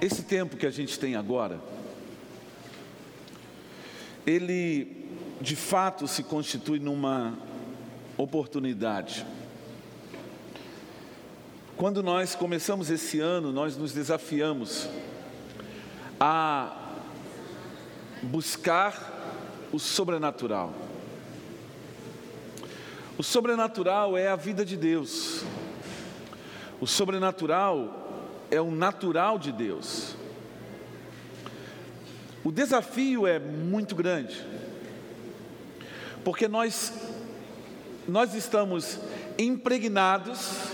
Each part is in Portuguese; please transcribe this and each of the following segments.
Esse tempo que a gente tem agora, ele de fato se constitui numa oportunidade. Quando nós começamos esse ano, nós nos desafiamos a buscar o sobrenatural. O sobrenatural é a vida de Deus. O sobrenatural é o natural de Deus. O desafio é muito grande, porque nós, nós estamos impregnados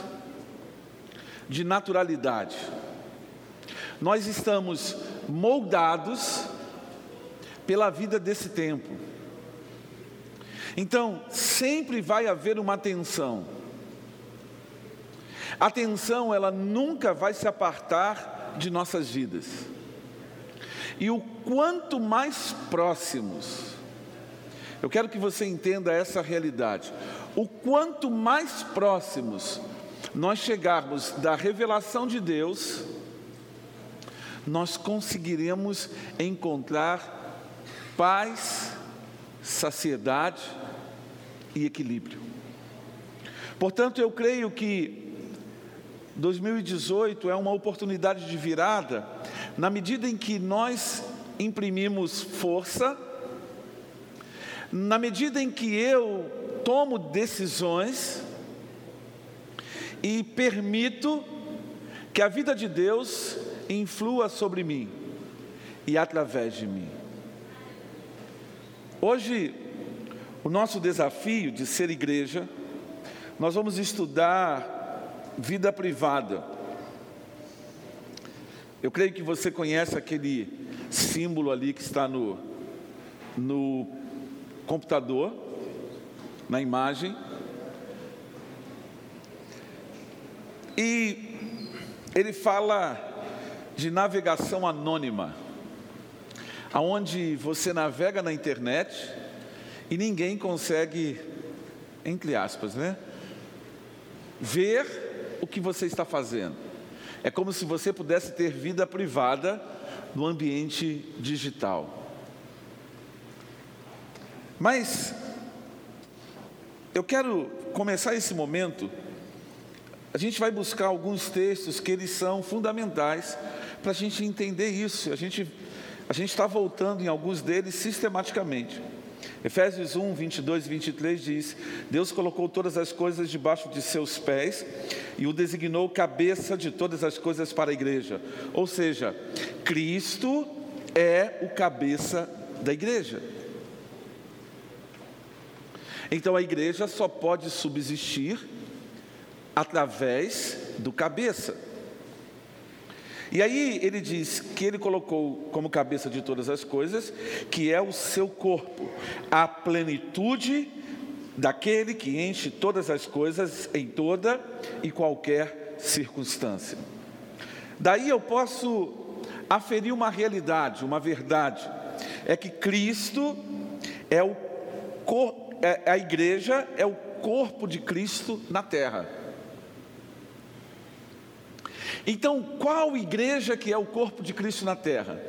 de naturalidade, nós estamos moldados pela vida desse tempo. Então, sempre vai haver uma tensão a tensão, ela nunca vai se apartar de nossas vidas. E o quanto mais próximos, eu quero que você entenda essa realidade. O quanto mais próximos nós chegarmos da revelação de Deus, nós conseguiremos encontrar paz, saciedade e equilíbrio. Portanto, eu creio que 2018 é uma oportunidade de virada, na medida em que nós imprimimos força, na medida em que eu tomo decisões e permito que a vida de Deus influa sobre mim e através de mim. Hoje, o nosso desafio de ser igreja, nós vamos estudar vida privada. Eu creio que você conhece aquele símbolo ali que está no, no computador, na imagem. E ele fala de navegação anônima, aonde você navega na internet e ninguém consegue, entre aspas, né, ver o que você está fazendo. É como se você pudesse ter vida privada no ambiente digital. Mas eu quero começar esse momento. A gente vai buscar alguns textos que eles são fundamentais para a gente entender isso. A gente a gente está voltando em alguns deles sistematicamente. Efésios 1, 22 e 23 diz: Deus colocou todas as coisas debaixo de seus pés e o designou cabeça de todas as coisas para a igreja. Ou seja, Cristo é o cabeça da igreja. Então a igreja só pode subsistir através do cabeça. E aí ele diz que ele colocou como cabeça de todas as coisas, que é o seu corpo, a plenitude daquele que enche todas as coisas em toda e qualquer circunstância. Daí eu posso aferir uma realidade, uma verdade, é que Cristo é o é, a igreja é o corpo de Cristo na terra. Então, qual igreja que é o corpo de Cristo na terra?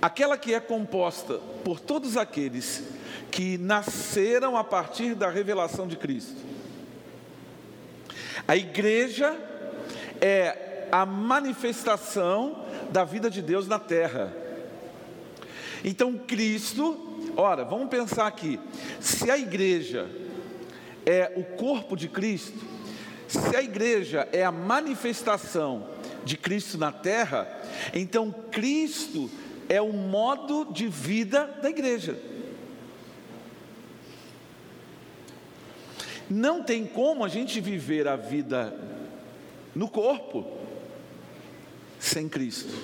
Aquela que é composta por todos aqueles que nasceram a partir da revelação de Cristo. A igreja é a manifestação da vida de Deus na terra. Então, Cristo, ora, vamos pensar aqui: se a igreja é o corpo de Cristo, se a igreja é a manifestação de Cristo na terra, então Cristo é o modo de vida da igreja. Não tem como a gente viver a vida no corpo sem Cristo.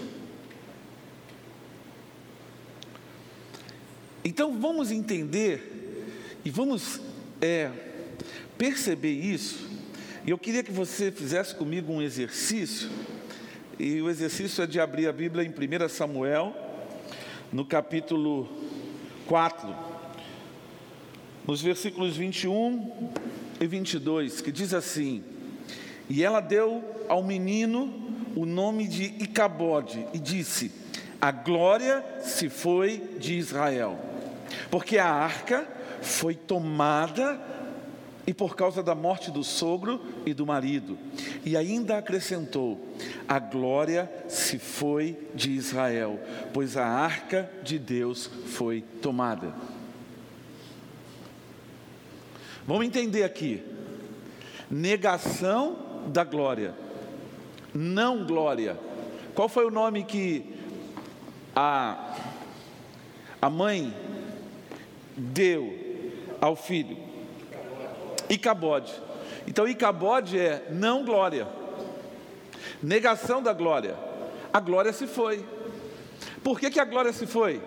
Então vamos entender e vamos é, perceber isso. E eu queria que você fizesse comigo um exercício e o exercício é de abrir a Bíblia em 1 Samuel, no capítulo 4, nos versículos 21 e 22, que diz assim: E ela deu ao menino o nome de Icabode e disse: A glória se foi de Israel, porque a arca foi tomada e por causa da morte do sogro e do marido. E ainda acrescentou: A glória se foi de Israel, pois a arca de Deus foi tomada. Vamos entender aqui. Negação da glória não glória. Qual foi o nome que a, a mãe deu ao filho? Icabode. Então, Icabode é não glória, negação da glória. A glória se foi. Por que, que a glória se foi?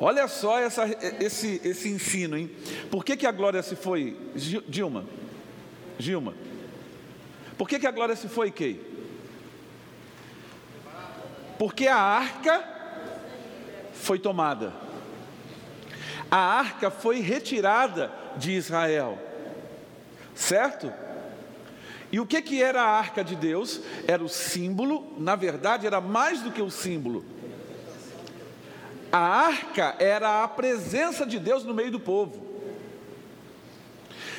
Olha só essa, esse, esse ensino, hein? Por que, que a glória se foi, Dilma? Gilma. Por que, que a glória se foi, Kei? Porque a arca foi tomada. A arca foi retirada de Israel. Certo? E o que, que era a arca de Deus? Era o símbolo, na verdade, era mais do que o símbolo a arca era a presença de Deus no meio do povo.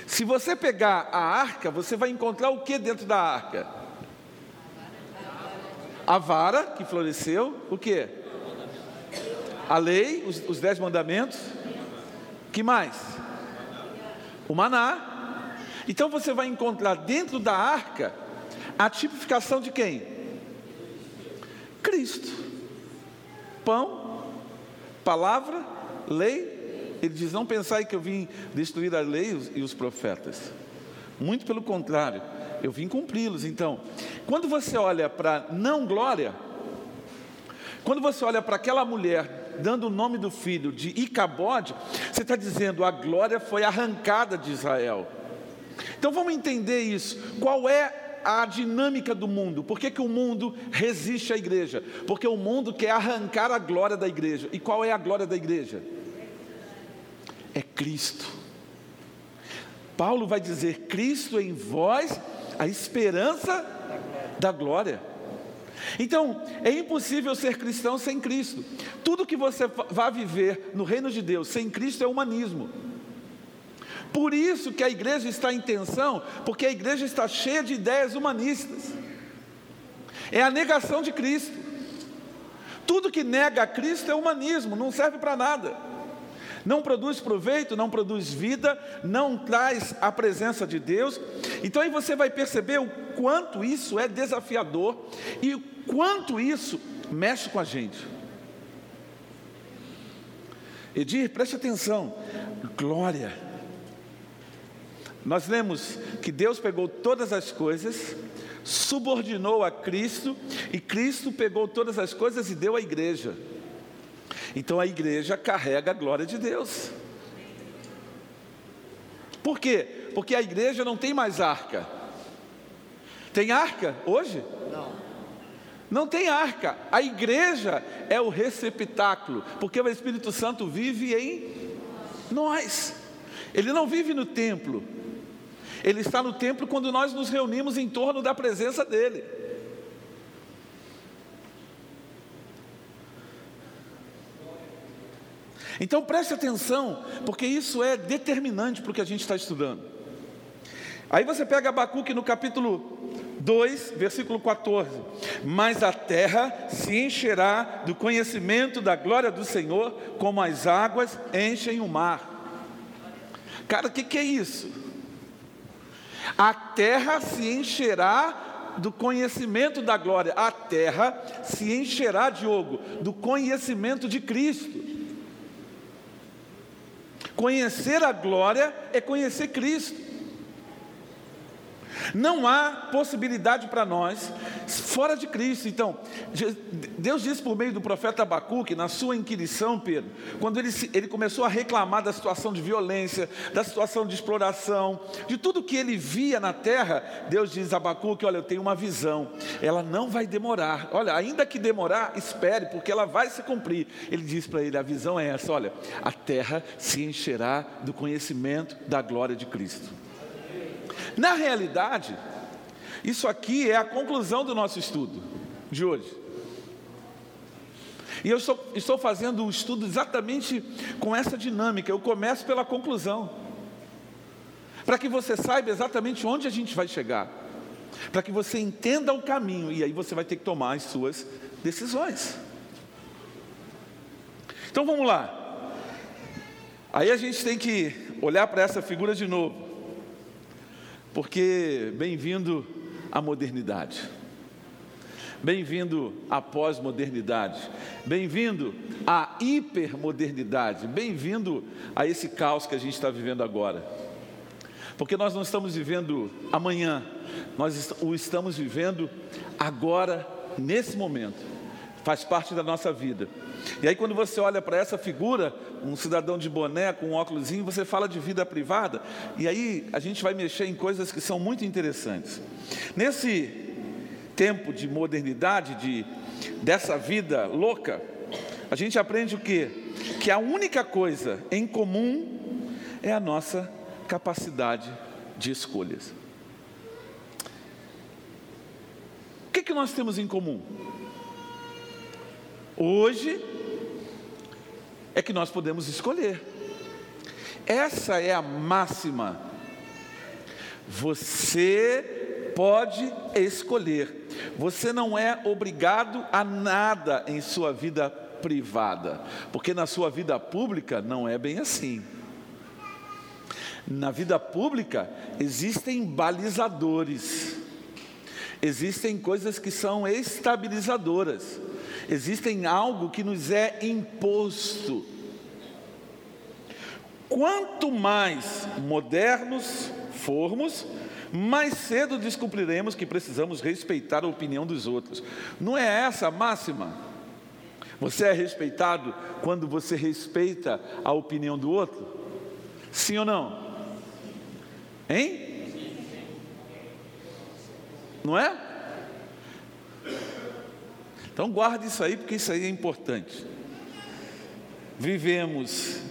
Se você pegar a arca, você vai encontrar o que dentro da arca? A vara que floresceu, o que? A lei, os, os dez mandamentos. Que mais? O maná. Então você vai encontrar dentro da arca a tipificação de quem? Cristo. Pão, palavra, lei, ele diz: Não pensai que eu vim destruir a lei e os profetas. Muito pelo contrário, eu vim cumpri-los. Então, quando você olha para não glória, quando você olha para aquela mulher dando o nome do filho de Icabode, você está dizendo a glória foi arrancada de Israel. Então vamos entender isso. Qual é a dinâmica do mundo. Por que, que o mundo resiste à igreja? Porque o mundo quer arrancar a glória da igreja. E qual é a glória da igreja? É Cristo. Paulo vai dizer: Cristo em vós, a esperança da glória. Então, é impossível ser cristão sem Cristo. Tudo que você vai viver no reino de Deus sem Cristo é humanismo. Por isso que a igreja está em tensão, porque a igreja está cheia de ideias humanistas. É a negação de Cristo. Tudo que nega a Cristo é humanismo, não serve para nada. Não produz proveito, não produz vida, não traz a presença de Deus. Então aí você vai perceber o quanto isso é desafiador e o quanto isso mexe com a gente. Edir, preste atenção. Glória nós lemos que Deus pegou todas as coisas, subordinou a Cristo, e Cristo pegou todas as coisas e deu à igreja. Então a igreja carrega a glória de Deus. Por quê? Porque a igreja não tem mais arca. Tem arca hoje? Não. Não tem arca. A igreja é o receptáculo, porque o Espírito Santo vive em nós. Ele não vive no templo. Ele está no templo quando nós nos reunimos em torno da presença dEle. Então preste atenção, porque isso é determinante para o que a gente está estudando. Aí você pega Abacuque no capítulo 2, versículo 14: Mas a terra se encherá do conhecimento da glória do Senhor, como as águas enchem o mar. Cara, o que, que é isso? A terra se encherá do conhecimento da glória. A terra se encherá, Diogo, do conhecimento de Cristo. Conhecer a glória é conhecer Cristo. Não há possibilidade para nós fora de Cristo. Então, Deus disse por meio do profeta Abacuque, na sua inquirição, Pedro, quando ele, ele começou a reclamar da situação de violência, da situação de exploração, de tudo que ele via na terra, Deus diz a Abacuque: Olha, eu tenho uma visão, ela não vai demorar. Olha, ainda que demorar, espere, porque ela vai se cumprir. Ele diz para ele: A visão é essa: Olha, a terra se encherá do conhecimento da glória de Cristo. Na realidade, isso aqui é a conclusão do nosso estudo de hoje. E eu estou, estou fazendo o estudo exatamente com essa dinâmica. Eu começo pela conclusão, para que você saiba exatamente onde a gente vai chegar, para que você entenda o caminho, e aí você vai ter que tomar as suas decisões. Então vamos lá. Aí a gente tem que olhar para essa figura de novo. Porque bem-vindo à modernidade. Bem-vindo à pós-modernidade. Bem-vindo à hipermodernidade. Bem-vindo a esse caos que a gente está vivendo agora. Porque nós não estamos vivendo amanhã, nós o estamos vivendo agora, nesse momento. Faz parte da nossa vida. E aí, quando você olha para essa figura, um cidadão de boné com um óculos, você fala de vida privada, e aí a gente vai mexer em coisas que são muito interessantes. Nesse tempo de modernidade, de, dessa vida louca, a gente aprende o quê? Que a única coisa em comum é a nossa capacidade de escolhas. O que, que nós temos em comum? Hoje é que nós podemos escolher. Essa é a máxima. Você pode escolher. Você não é obrigado a nada em sua vida privada, porque na sua vida pública não é bem assim. Na vida pública existem balizadores, existem coisas que são estabilizadoras existem algo que nos é imposto. Quanto mais modernos formos, mais cedo descobriremos que precisamos respeitar a opinião dos outros. Não é essa a máxima? Você é respeitado quando você respeita a opinião do outro? Sim ou não? Hein? Não é? Então guarde isso aí, porque isso aí é importante. Vivemos,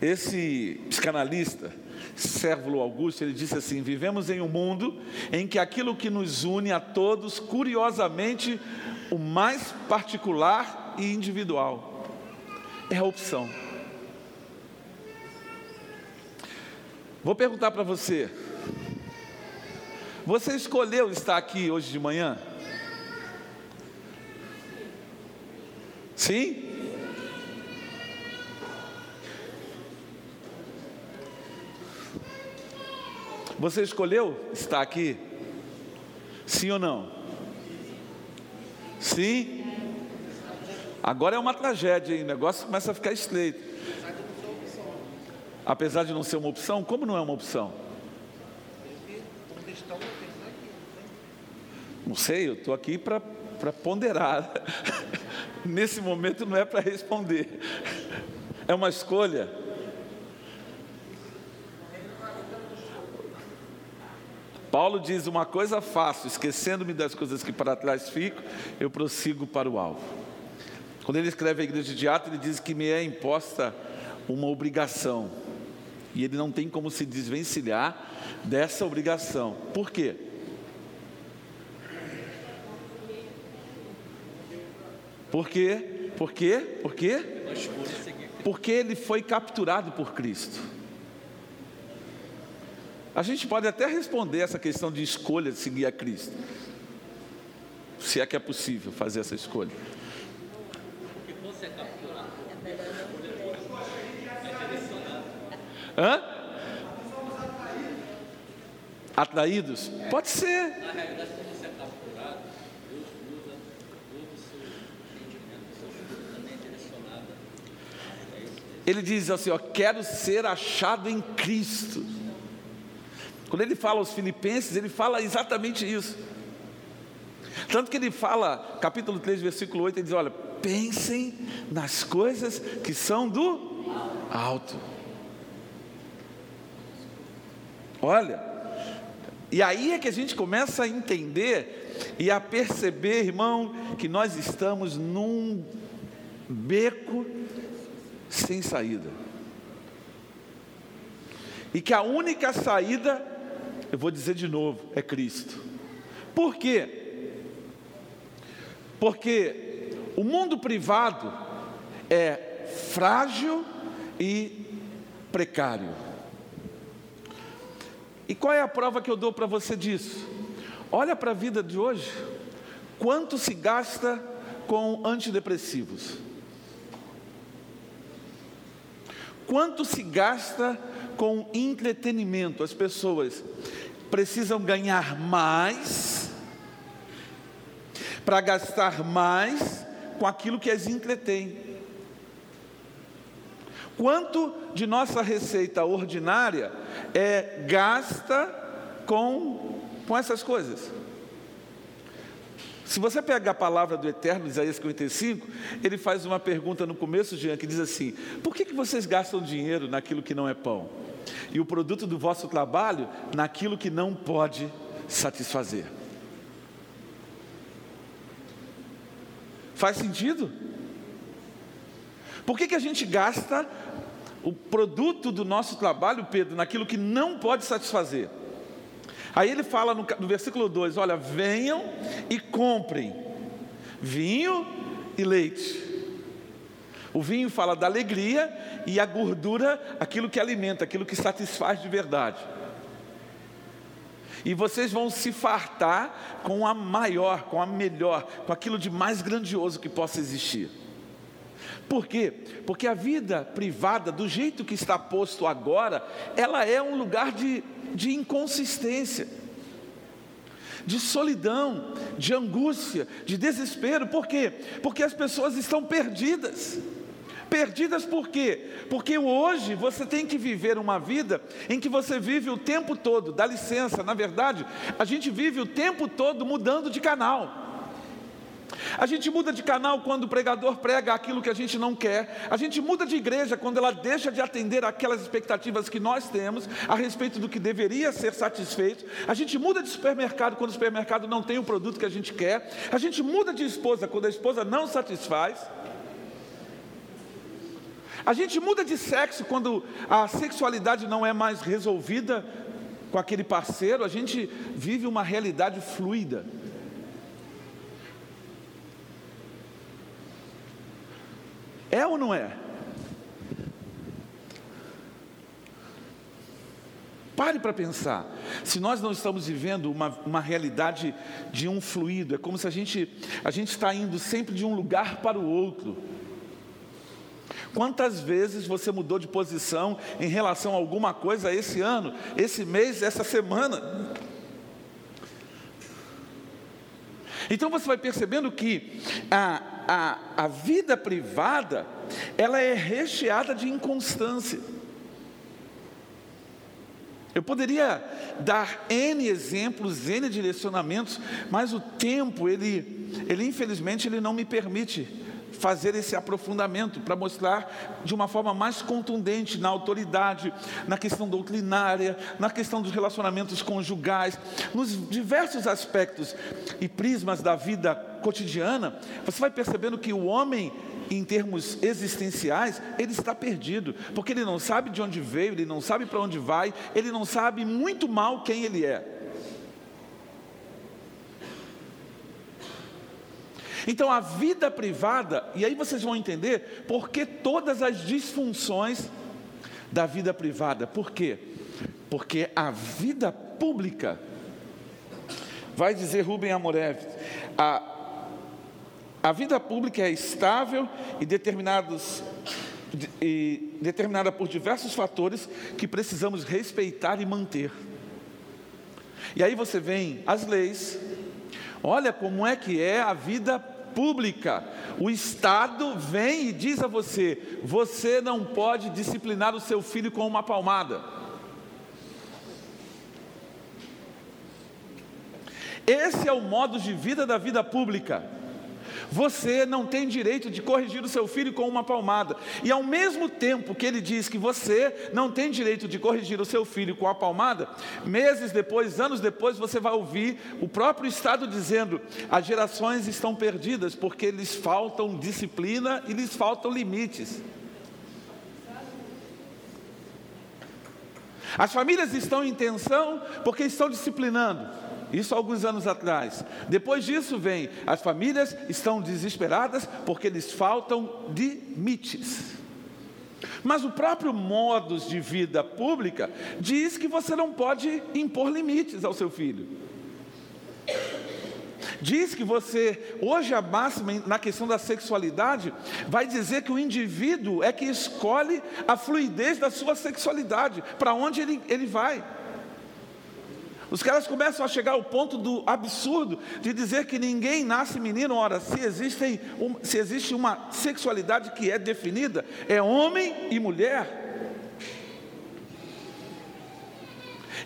esse psicanalista, Sérvulo Augusto, ele disse assim: vivemos em um mundo em que aquilo que nos une a todos, curiosamente, o mais particular e individual, é a opção. Vou perguntar para você: você escolheu estar aqui hoje de manhã? Sim? Você escolheu estar aqui? Sim ou não? Sim? Agora é uma tragédia, hein? o negócio começa a ficar estreito. Apesar de não ser uma opção, como não é uma opção? Não sei, eu estou aqui para ponderar. nesse momento não é para responder, é uma escolha. Paulo diz: Uma coisa faço, esquecendo-me das coisas que para trás fico, eu prossigo para o alvo. Quando ele escreve a igreja de Atos, ele diz que me é imposta uma obrigação, e ele não tem como se desvencilhar dessa obrigação. Por quê? Por quê? Por quê? Por quê? Porque ele foi capturado por Cristo. A gente pode até responder essa questão de escolha de seguir a Cristo. Se é que é possível fazer essa escolha. Hã? Atraídos? Pode ser. Ele diz assim: ó, quero ser achado em Cristo. Quando ele fala aos Filipenses, ele fala exatamente isso. Tanto que ele fala, capítulo 3, versículo 8, ele diz: Olha, pensem nas coisas que são do alto. Olha, e aí é que a gente começa a entender e a perceber, irmão, que nós estamos num beco sem saída. E que a única saída, eu vou dizer de novo, é Cristo. Por quê? Porque o mundo privado é frágil e precário. E qual é a prova que eu dou para você disso? Olha para a vida de hoje. Quanto se gasta com antidepressivos? Quanto se gasta com entretenimento? As pessoas precisam ganhar mais para gastar mais com aquilo que as entretém. Quanto de nossa receita ordinária é gasta com, com essas coisas? Se você pegar a palavra do Eterno, Isaías 55, ele faz uma pergunta no começo, Jean, que diz assim: Por que, que vocês gastam dinheiro naquilo que não é pão? E o produto do vosso trabalho naquilo que não pode satisfazer? Faz sentido? Por que, que a gente gasta o produto do nosso trabalho, Pedro, naquilo que não pode satisfazer? Aí ele fala no, no versículo 2: Olha, venham e comprem vinho e leite. O vinho fala da alegria e a gordura, aquilo que alimenta, aquilo que satisfaz de verdade. E vocês vão se fartar com a maior, com a melhor, com aquilo de mais grandioso que possa existir. Por quê? Porque a vida privada, do jeito que está posto agora, ela é um lugar de de inconsistência, de solidão, de angústia, de desespero. Por quê? Porque as pessoas estão perdidas. Perdidas por quê? Porque hoje você tem que viver uma vida em que você vive o tempo todo, dá licença, na verdade, a gente vive o tempo todo mudando de canal. A gente muda de canal quando o pregador prega aquilo que a gente não quer. A gente muda de igreja quando ela deixa de atender aquelas expectativas que nós temos a respeito do que deveria ser satisfeito. A gente muda de supermercado quando o supermercado não tem o produto que a gente quer. A gente muda de esposa quando a esposa não satisfaz. A gente muda de sexo quando a sexualidade não é mais resolvida com aquele parceiro. A gente vive uma realidade fluida. É ou não é? Pare para pensar. Se nós não estamos vivendo uma, uma realidade de um fluido, é como se a gente a gente está indo sempre de um lugar para o outro. Quantas vezes você mudou de posição em relação a alguma coisa esse ano, esse mês, essa semana? Então você vai percebendo que a, a, a vida privada, ela é recheada de inconstância. Eu poderia dar N exemplos, N direcionamentos, mas o tempo, ele, ele infelizmente, ele não me permite fazer esse aprofundamento para mostrar de uma forma mais contundente na autoridade, na questão doutrinária, na questão dos relacionamentos conjugais, nos diversos aspectos e prismas da vida cotidiana, você vai percebendo que o homem em termos existenciais, ele está perdido, porque ele não sabe de onde veio, ele não sabe para onde vai, ele não sabe muito mal quem ele é. Então a vida privada, e aí vocês vão entender por que todas as disfunções da vida privada. Por quê? Porque a vida pública, vai dizer Rubem Amorev, a, a vida pública é estável e, determinados, e determinada por diversos fatores que precisamos respeitar e manter. E aí você vem as leis, olha como é que é a vida pública. O Estado vem e diz a você: você não pode disciplinar o seu filho com uma palmada. Esse é o modo de vida da vida pública. Você não tem direito de corrigir o seu filho com uma palmada. E ao mesmo tempo que ele diz que você não tem direito de corrigir o seu filho com a palmada, meses depois, anos depois, você vai ouvir o próprio Estado dizendo: as gerações estão perdidas porque lhes faltam disciplina e lhes faltam limites. As famílias estão em tensão porque estão disciplinando. Isso alguns anos atrás. Depois disso vem, as famílias estão desesperadas porque lhes faltam limites. Mas o próprio modus de vida pública diz que você não pode impor limites ao seu filho. Diz que você, hoje a máxima na questão da sexualidade, vai dizer que o indivíduo é que escolhe a fluidez da sua sexualidade, para onde ele, ele vai. Os caras começam a chegar ao ponto do absurdo de dizer que ninguém nasce menino. Ora, se, existem, se existe uma sexualidade que é definida, é homem e mulher.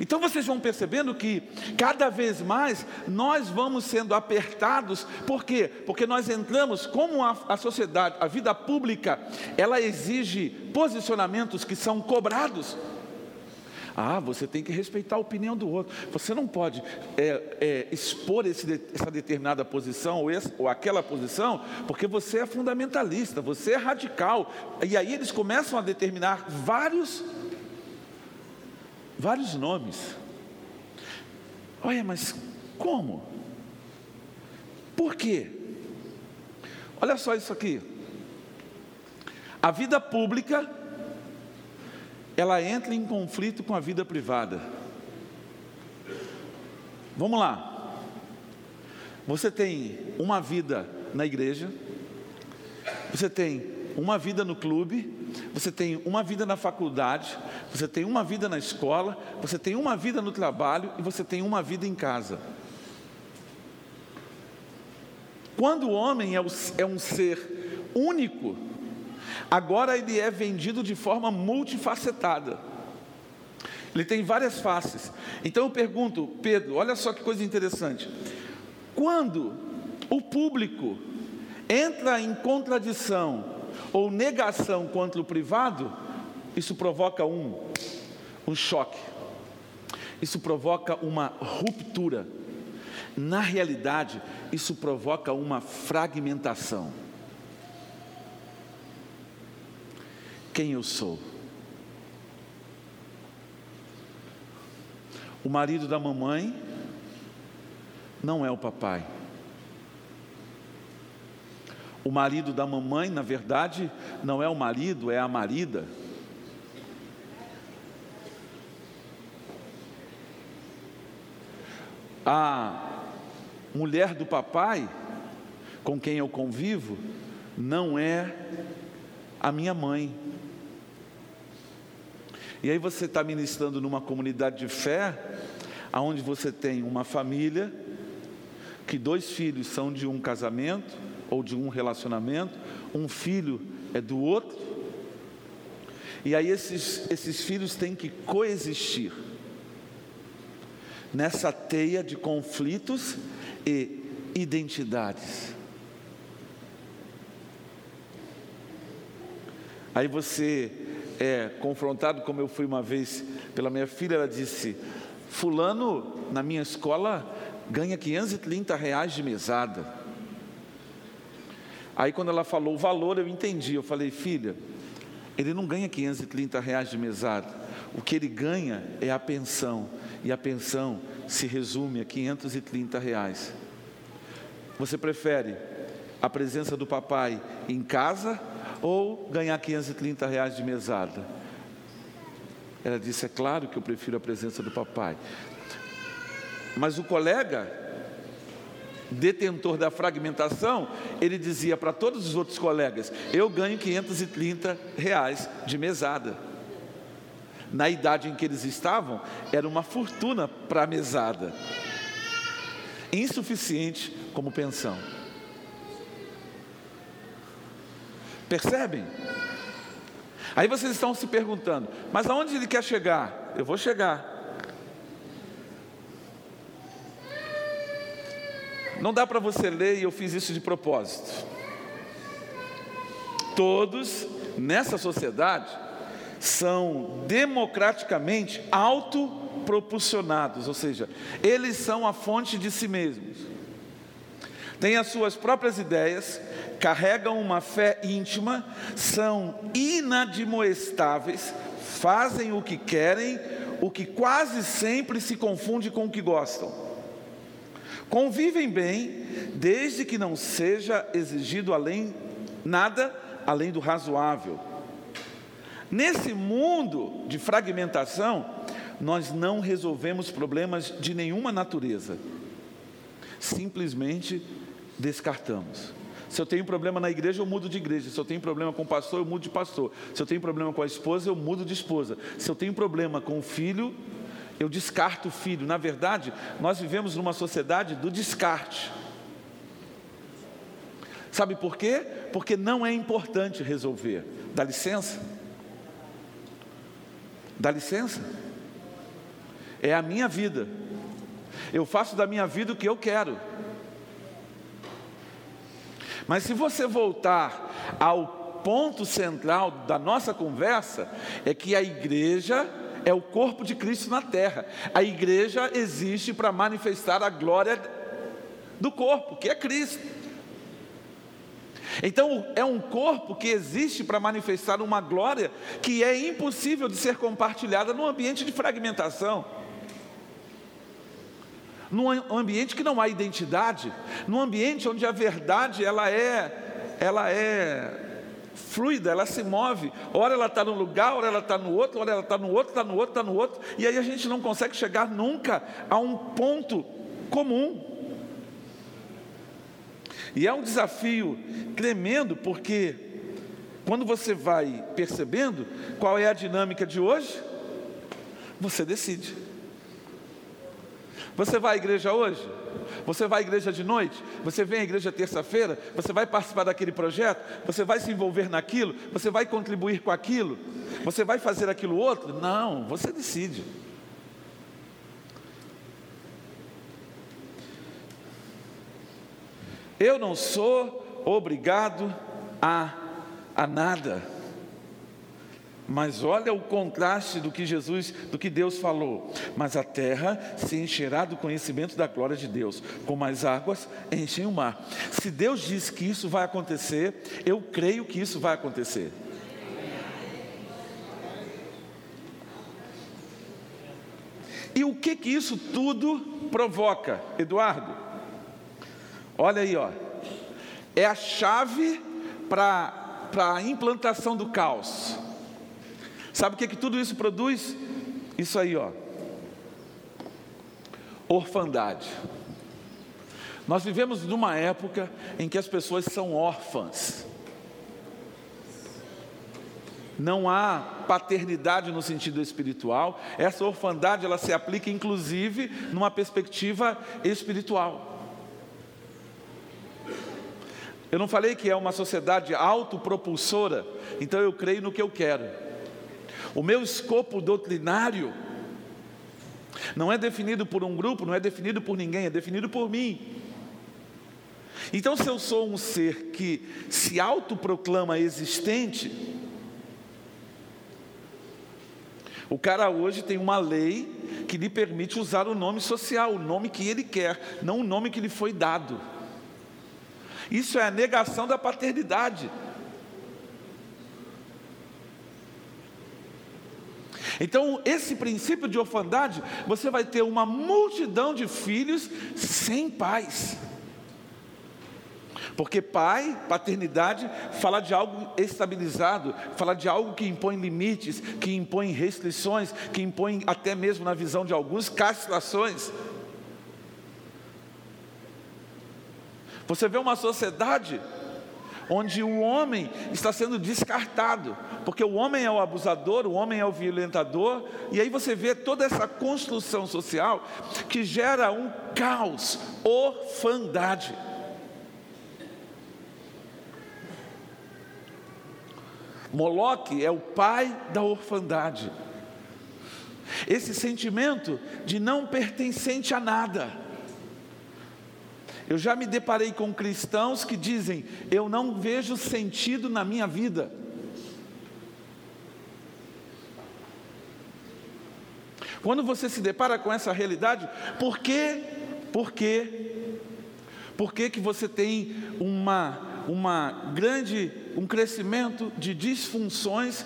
Então vocês vão percebendo que cada vez mais nós vamos sendo apertados, por quê? Porque nós entramos, como a, a, sociedade, a vida pública, ela exige posicionamentos que são cobrados. Ah, você tem que respeitar a opinião do outro. Você não pode é, é, expor esse, essa determinada posição ou, ou aquela posição, porque você é fundamentalista, você é radical. E aí eles começam a determinar vários, vários nomes. Olha, mas como? Por quê? Olha só isso aqui. A vida pública ela entra em conflito com a vida privada. Vamos lá. Você tem uma vida na igreja, você tem uma vida no clube, você tem uma vida na faculdade, você tem uma vida na escola, você tem uma vida no trabalho e você tem uma vida em casa. Quando o homem é, é um ser único, Agora ele é vendido de forma multifacetada. Ele tem várias faces. Então eu pergunto, Pedro, olha só que coisa interessante. Quando o público entra em contradição ou negação contra o privado, isso provoca um, um choque. Isso provoca uma ruptura. Na realidade, isso provoca uma fragmentação. Quem eu sou. O marido da mamãe não é o papai. O marido da mamãe, na verdade, não é o marido, é a marida. A mulher do papai, com quem eu convivo, não é a minha mãe, e aí você está ministrando numa comunidade de fé, aonde você tem uma família, que dois filhos são de um casamento ou de um relacionamento, um filho é do outro, e aí esses, esses filhos têm que coexistir nessa teia de conflitos e identidades. Aí você é confrontado, como eu fui uma vez pela minha filha, ela disse: Fulano, na minha escola, ganha 530 reais de mesada. Aí, quando ela falou o valor, eu entendi. Eu falei, filha, ele não ganha 530 reais de mesada. O que ele ganha é a pensão. E a pensão se resume a 530 reais. Você prefere a presença do papai em casa ou ganhar 530 reais de mesada. Ela disse: É claro que eu prefiro a presença do papai. Mas o colega, detentor da fragmentação, ele dizia para todos os outros colegas: Eu ganho 530 reais de mesada. Na idade em que eles estavam, era uma fortuna para a mesada, insuficiente como pensão. Percebem? Aí vocês estão se perguntando, mas aonde ele quer chegar? Eu vou chegar. Não dá para você ler e eu fiz isso de propósito. Todos nessa sociedade são democraticamente autopropulsionados, ou seja, eles são a fonte de si mesmos. Têm as suas próprias ideias, carregam uma fé íntima, são inadmoestáveis, fazem o que querem, o que quase sempre se confunde com o que gostam. Convivem bem, desde que não seja exigido além nada além do razoável. Nesse mundo de fragmentação, nós não resolvemos problemas de nenhuma natureza. Simplesmente descartamos. Se eu tenho problema na igreja, eu mudo de igreja. Se eu tenho problema com o pastor, eu mudo de pastor. Se eu tenho problema com a esposa, eu mudo de esposa. Se eu tenho problema com o filho, eu descarto o filho. Na verdade, nós vivemos numa sociedade do descarte. Sabe por quê? Porque não é importante resolver. Dá licença? Dá licença? É a minha vida. Eu faço da minha vida o que eu quero. Mas se você voltar ao ponto central da nossa conversa, é que a igreja é o corpo de Cristo na terra. A igreja existe para manifestar a glória do corpo, que é Cristo. Então, é um corpo que existe para manifestar uma glória que é impossível de ser compartilhada num ambiente de fragmentação num ambiente que não há identidade, num ambiente onde a verdade ela é, ela é fluida, ela se move. Ora ela está num lugar, ora ela está no outro, ora ela está no outro, está no outro, está no outro, e aí a gente não consegue chegar nunca a um ponto comum. E é um desafio tremendo, porque quando você vai percebendo qual é a dinâmica de hoje, você decide. Você vai à igreja hoje? Você vai à igreja de noite? Você vem à igreja terça-feira? Você vai participar daquele projeto? Você vai se envolver naquilo? Você vai contribuir com aquilo? Você vai fazer aquilo outro? Não, você decide. Eu não sou obrigado a, a nada. Mas olha o contraste do que Jesus, do que Deus falou. Mas a terra se encherá do conhecimento da glória de Deus, como as águas enchem o mar. Se Deus diz que isso vai acontecer, eu creio que isso vai acontecer. E o que que isso tudo provoca, Eduardo? Olha aí, ó. É a chave para a implantação do caos. Sabe o que, que tudo isso produz? Isso aí, ó. Orfandade. Nós vivemos numa época em que as pessoas são órfãs. Não há paternidade no sentido espiritual. Essa orfandade ela se aplica inclusive numa perspectiva espiritual. Eu não falei que é uma sociedade autopropulsora, então eu creio no que eu quero. O meu escopo doutrinário não é definido por um grupo, não é definido por ninguém, é definido por mim. Então, se eu sou um ser que se autoproclama existente, o cara hoje tem uma lei que lhe permite usar o nome social, o nome que ele quer, não o nome que lhe foi dado. Isso é a negação da paternidade. Então, esse princípio de orfandade, você vai ter uma multidão de filhos sem pais. Porque pai, paternidade, fala de algo estabilizado, fala de algo que impõe limites, que impõe restrições, que impõe até mesmo na visão de alguns castrações. Você vê uma sociedade onde o homem está sendo descartado, porque o homem é o abusador, o homem é o violentador, e aí você vê toda essa construção social que gera um caos, orfandade. Moloque é o pai da orfandade. Esse sentimento de não pertencente a nada. Eu já me deparei com cristãos que dizem: Eu não vejo sentido na minha vida. Quando você se depara com essa realidade, por que, por que, por que, que você tem uma, uma grande, um crescimento de disfunções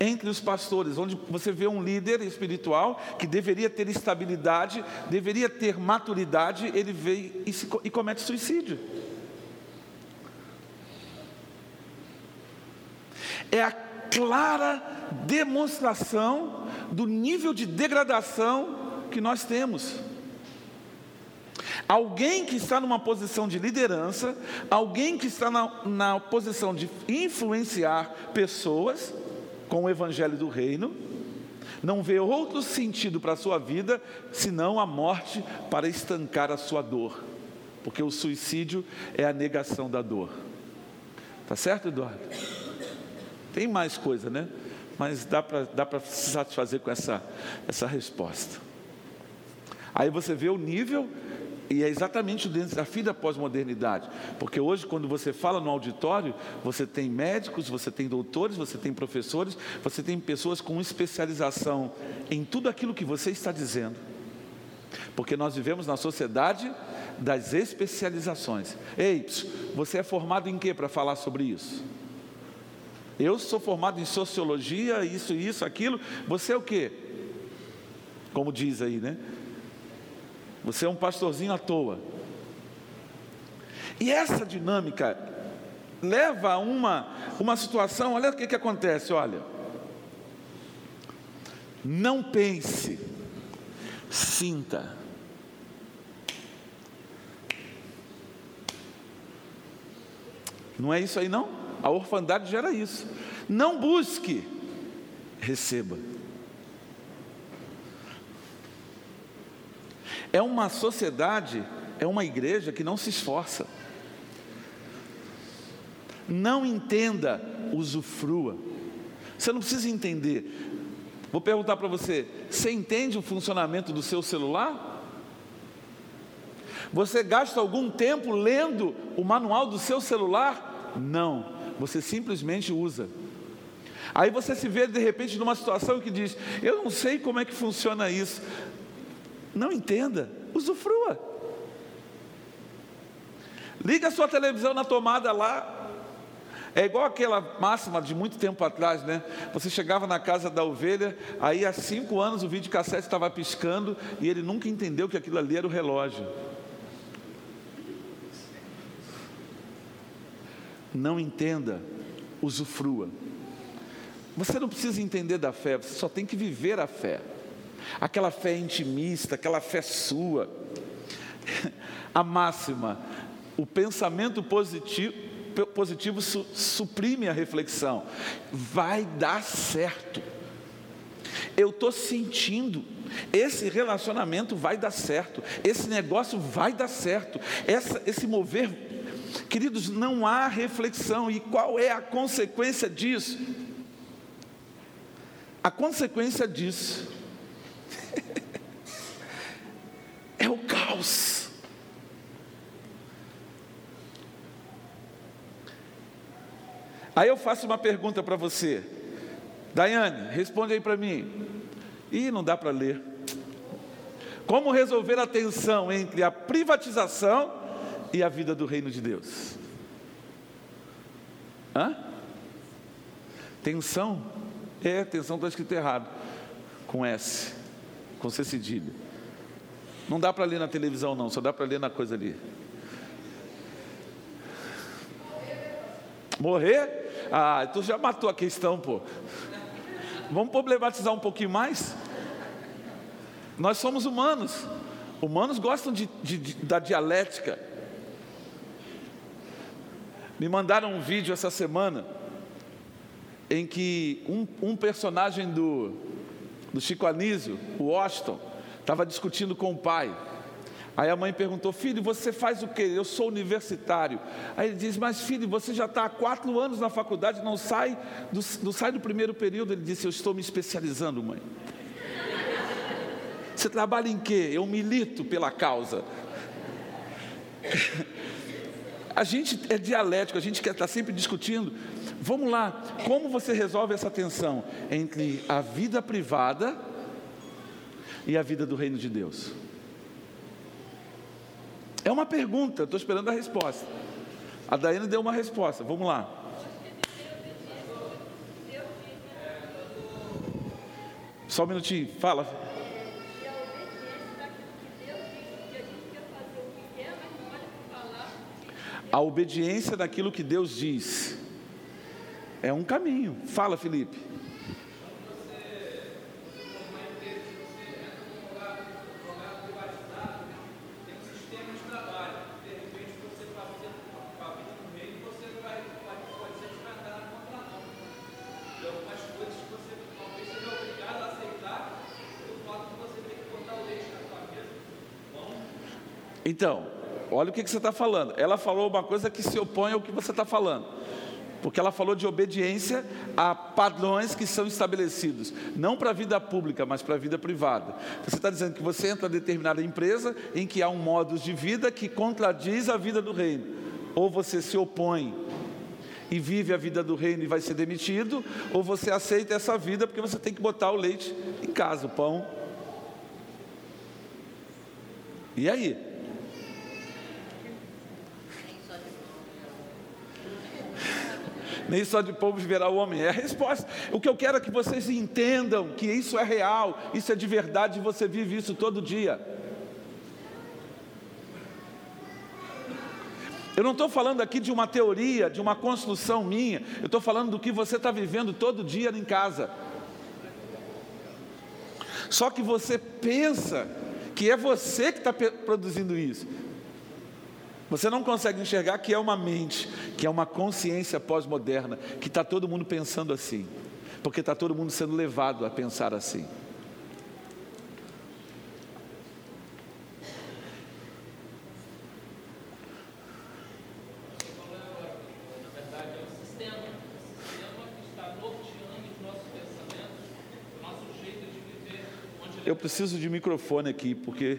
entre os pastores, onde você vê um líder espiritual que deveria ter estabilidade, deveria ter maturidade, ele vem e, se, e comete suicídio. É a clara demonstração do nível de degradação que nós temos. Alguém que está numa posição de liderança, alguém que está na, na posição de influenciar pessoas com o evangelho do reino, não vê outro sentido para a sua vida senão a morte para estancar a sua dor, porque o suicídio é a negação da dor. Tá certo, Eduardo? Tem mais coisa, né? Mas dá para dá se satisfazer com essa, essa resposta. Aí você vê o nível, e é exatamente o desafio da pós-modernidade. Porque hoje, quando você fala no auditório, você tem médicos, você tem doutores, você tem professores, você tem pessoas com especialização em tudo aquilo que você está dizendo. Porque nós vivemos na sociedade das especializações. Ei, você é formado em quê para falar sobre isso? Eu sou formado em sociologia, isso, isso, aquilo. Você é o quê? Como diz aí, né? Você é um pastorzinho à toa. E essa dinâmica leva a uma, uma situação, olha o que, que acontece, olha. Não pense, sinta. Não é isso aí não? A orfandade gera isso. Não busque, receba. É uma sociedade, é uma igreja que não se esforça. Não entenda, usufrua. Você não precisa entender. Vou perguntar para você: você entende o funcionamento do seu celular? Você gasta algum tempo lendo o manual do seu celular? Não você simplesmente usa. Aí você se vê de repente numa situação que diz: Eu não sei como é que funciona isso. Não entenda, usufrua. Liga a sua televisão na tomada lá. É igual aquela máxima de muito tempo atrás, né? Você chegava na casa da ovelha, aí há cinco anos o vídeo cassete estava piscando e ele nunca entendeu que aquilo ali era o relógio. não entenda, usufrua. Você não precisa entender da fé, você só tem que viver a fé. Aquela fé intimista, aquela fé sua. A máxima, o pensamento positivo, positivo su, suprime a reflexão. Vai dar certo. Eu estou sentindo, esse relacionamento vai dar certo, esse negócio vai dar certo, Essa, esse mover Queridos, não há reflexão, e qual é a consequência disso? A consequência disso é o caos. Aí eu faço uma pergunta para você, Daiane, responde aí para mim. Ih, não dá para ler. Como resolver a tensão entre a privatização e a vida do reino de Deus? Hã? Tensão? É, tensão está escrito errado. Com S, com C cedilha. Não dá para ler na televisão, não, só dá para ler na coisa ali. Morrer? Ah, tu já matou a questão, pô. Vamos problematizar um pouquinho mais? Nós somos humanos. Humanos gostam de, de, de, da dialética. Me mandaram um vídeo essa semana em que um, um personagem do, do Chico Anísio, o Washington, estava discutindo com o pai. Aí a mãe perguntou: Filho, você faz o quê? Eu sou universitário. Aí ele diz: Mas filho, você já está há quatro anos na faculdade, não sai do, não sai do primeiro período. Ele disse: Eu estou me especializando, mãe. Você trabalha em quê? Eu milito pela causa. A gente é dialético, a gente quer estar sempre discutindo. Vamos lá, como você resolve essa tensão entre a vida privada e a vida do reino de Deus? É uma pergunta, estou esperando a resposta. A Daiane deu uma resposta, vamos lá. Só um minutinho, fala. A obediência daquilo que Deus diz é um caminho. Fala, Felipe. Então, olha o que, que você está falando. Ela falou uma coisa que se opõe ao que você está falando. Porque ela falou de obediência a padrões que são estabelecidos, não para a vida pública, mas para a vida privada. Você está dizendo que você entra em determinada empresa em que há um modo de vida que contradiz a vida do reino. Ou você se opõe e vive a vida do reino e vai ser demitido, ou você aceita essa vida porque você tem que botar o leite em casa, o pão. E aí? Nem só de povo viverá o homem. É a resposta. O que eu quero é que vocês entendam que isso é real, isso é de verdade você vive isso todo dia. Eu não estou falando aqui de uma teoria, de uma construção minha, eu estou falando do que você está vivendo todo dia em casa. Só que você pensa que é você que está produzindo isso. Você não consegue enxergar que é uma mente, que é uma consciência pós-moderna, que está todo mundo pensando assim, porque está todo mundo sendo levado a pensar assim. Eu preciso de microfone aqui, porque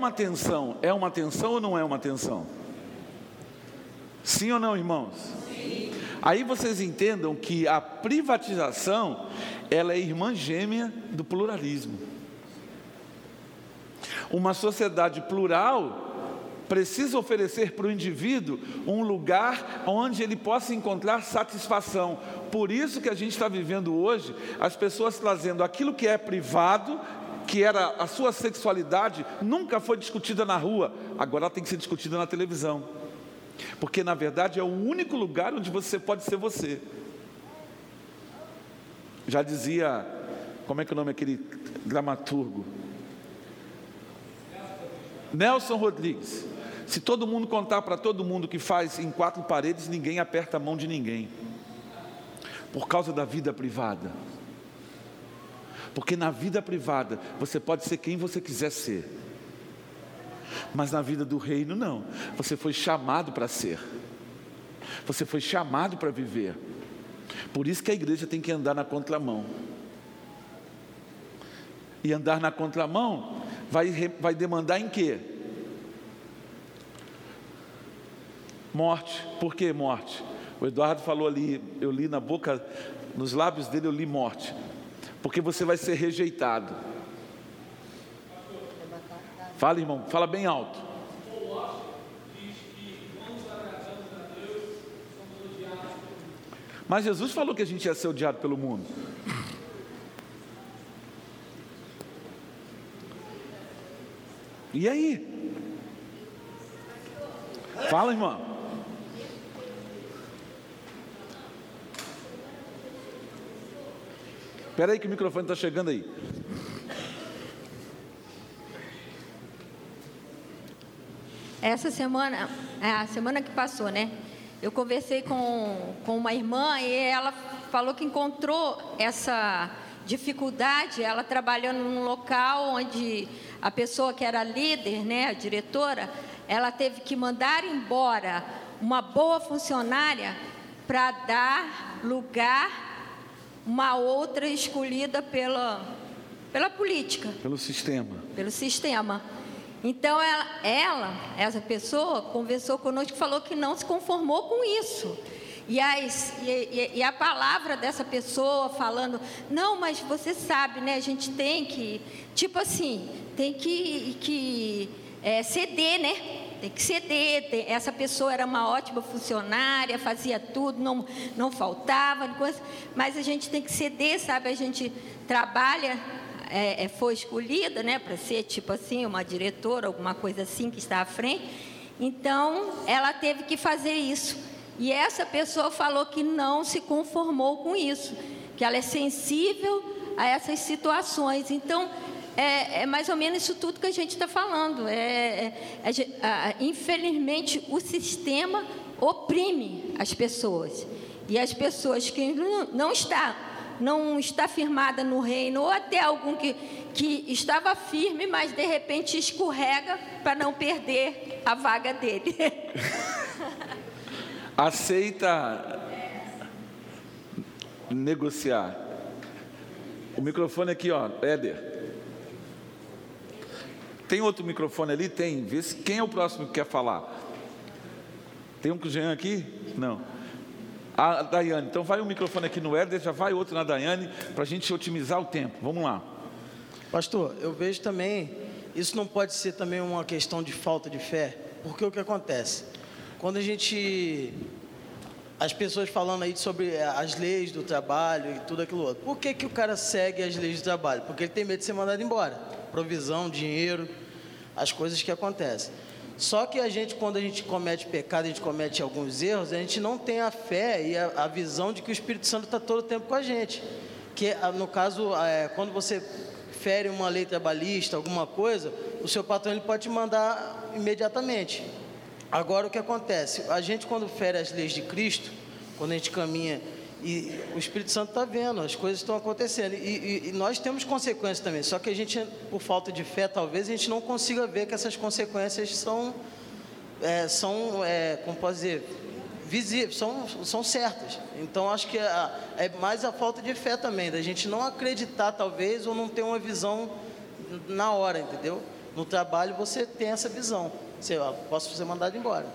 uma tensão, é uma tensão ou não é uma tensão? Sim ou não, irmãos? Sim. Aí vocês entendam que a privatização, ela é irmã gêmea do pluralismo. Uma sociedade plural precisa oferecer para o indivíduo um lugar onde ele possa encontrar satisfação. Por isso que a gente está vivendo hoje, as pessoas trazendo aquilo que é privado que era a sua sexualidade, nunca foi discutida na rua, agora ela tem que ser discutida na televisão. Porque na verdade é o único lugar onde você pode ser você. Já dizia, como é que é o nome aquele dramaturgo? Nelson Rodrigues. Se todo mundo contar para todo mundo que faz em quatro paredes, ninguém aperta a mão de ninguém. Por causa da vida privada. Porque na vida privada você pode ser quem você quiser ser. Mas na vida do reino não. Você foi chamado para ser. Você foi chamado para viver. Por isso que a igreja tem que andar na contramão. E andar na contramão vai, vai demandar em quê? Morte. Por que morte? O Eduardo falou ali, eu li na boca, nos lábios dele eu li morte porque você vai ser rejeitado. Fala, irmão, fala bem alto. Mas Jesus falou que a gente ia ser odiado pelo mundo. E aí? Fala, irmão. Espera aí que o microfone está chegando aí. Essa semana, é, a semana que passou, né? Eu conversei com, com uma irmã e ela falou que encontrou essa, dificuldade, ela trabalhando num local onde a pessoa que era líder, né, a diretora, ela teve que mandar embora uma boa funcionária para dar lugar uma outra escolhida pela, pela política. Pelo sistema. Pelo sistema. Então ela, ela, essa pessoa, conversou conosco e falou que não se conformou com isso. E, as, e, e, a palavra dessa pessoa falando, não, mas você sabe, né? A gente tem que, tipo assim, tem que, que é, ceder, né? Tem que ceder. Tem, essa pessoa era uma ótima funcionária, fazia tudo, não, não faltava, mas a gente tem que ceder, sabe? A gente trabalha é, é, foi escolhida, né, para ser tipo assim, uma diretora, alguma coisa assim que está à frente. Então, ela teve que fazer isso. E essa pessoa falou que não se conformou com isso, que ela é sensível a essas situações. Então, é, é mais ou menos isso tudo que a gente está falando. É, é, infelizmente, o sistema oprime as pessoas. E as pessoas que não, não está não está firmada no reino, ou até algum que, que estava firme, mas de repente escorrega para não perder a vaga dele. aceita negociar. O microfone aqui, ó, Éder. Tem outro microfone ali? Tem. Vê se, quem é o próximo que quer falar. Tem um com o Jean aqui? Não. A Daiane. Então vai um microfone aqui no Éder, já vai outro na Daiane, para a gente otimizar o tempo. Vamos lá. Pastor, eu vejo também, isso não pode ser também uma questão de falta de fé, porque o que acontece? Quando a gente. As pessoas falando aí sobre eh, as leis do trabalho e tudo aquilo outro. Por que, que o cara segue as leis do trabalho? Porque ele tem medo de ser mandado embora. Provisão, dinheiro, as coisas que acontecem. Só que a gente, quando a gente comete pecado, a gente comete alguns erros, a gente não tem a fé e a, a visão de que o Espírito Santo está todo o tempo com a gente. Que no caso, é, quando você fere uma lei trabalhista, alguma coisa, o seu patrão ele pode te mandar imediatamente. Agora o que acontece? A gente quando fere as leis de Cristo, quando a gente caminha e o Espírito Santo está vendo, as coisas estão acontecendo. E, e, e, nós temos consequências também. Só que a gente, por falta de fé, talvez a gente não consiga ver que essas consequências são, é, são é, como pode dizer, visíveis, são, são certas. Então acho que é, é mais a falta de fé também, da gente não acreditar, talvez, ou não ter uma visão na hora, entendeu? No trabalho você tem essa visão. Você, posso ser mandado embora.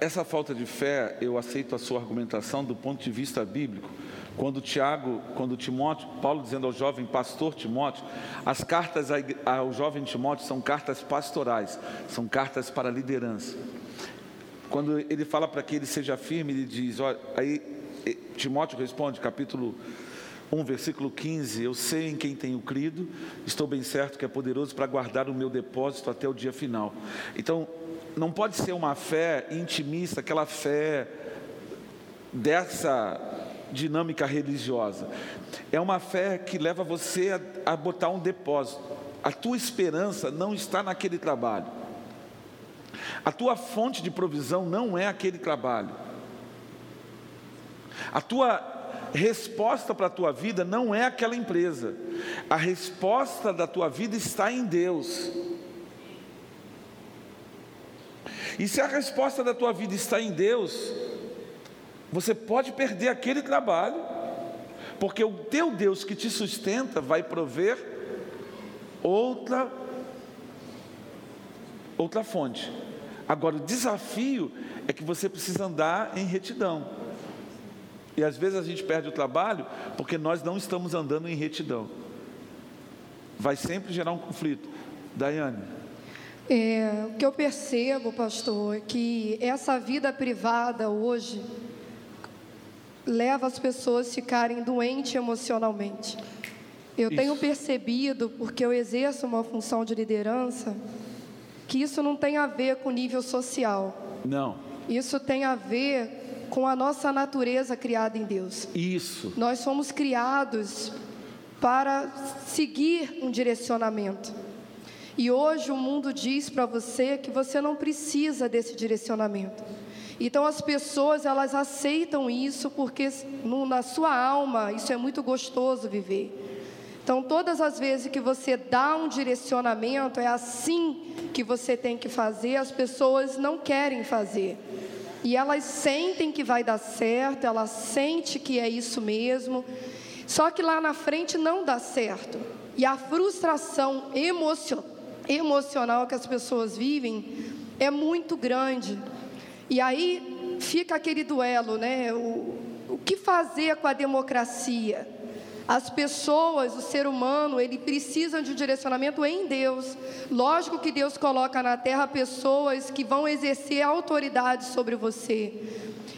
Essa falta de fé, eu aceito a sua argumentação do ponto de vista bíblico. Quando Tiago, quando Timóteo, Paulo dizendo ao jovem pastor Timóteo, as cartas ao jovem Timóteo são cartas pastorais, são cartas para liderança. Quando ele fala para que ele seja firme, ele diz, olha, aí Timóteo responde, capítulo 1, versículo 15: Eu sei em quem tenho crido, estou bem certo que é poderoso para guardar o meu depósito até o dia final. Então, não pode ser uma fé intimista, aquela fé dessa dinâmica religiosa. É uma fé que leva você a, a botar um depósito. A tua esperança não está naquele trabalho. A tua fonte de provisão não é aquele trabalho. A tua resposta para a tua vida não é aquela empresa. A resposta da tua vida está em Deus. E se a resposta da tua vida está em Deus, você pode perder aquele trabalho, porque o teu Deus que te sustenta vai prover outra outra fonte. Agora o desafio é que você precisa andar em retidão. E às vezes a gente perde o trabalho porque nós não estamos andando em retidão. Vai sempre gerar um conflito. Daiane. É, o que eu percebo, pastor, é que essa vida privada hoje leva as pessoas a ficarem doentes emocionalmente. Eu isso. tenho percebido, porque eu exerço uma função de liderança, que isso não tem a ver com nível social. Não. Isso tem a ver com a nossa natureza criada em Deus. Isso. Nós somos criados para seguir um direcionamento. E hoje o mundo diz para você que você não precisa desse direcionamento. Então as pessoas elas aceitam isso porque no, na sua alma isso é muito gostoso viver. Então, todas as vezes que você dá um direcionamento, é assim que você tem que fazer, as pessoas não querem fazer. E elas sentem que vai dar certo, elas sentem que é isso mesmo. Só que lá na frente não dá certo. E a frustração emocio emocional que as pessoas vivem é muito grande. E aí fica aquele duelo, né? O, o que fazer com a democracia? As pessoas, o ser humano, ele precisa de um direcionamento em Deus. Lógico que Deus coloca na terra pessoas que vão exercer autoridade sobre você.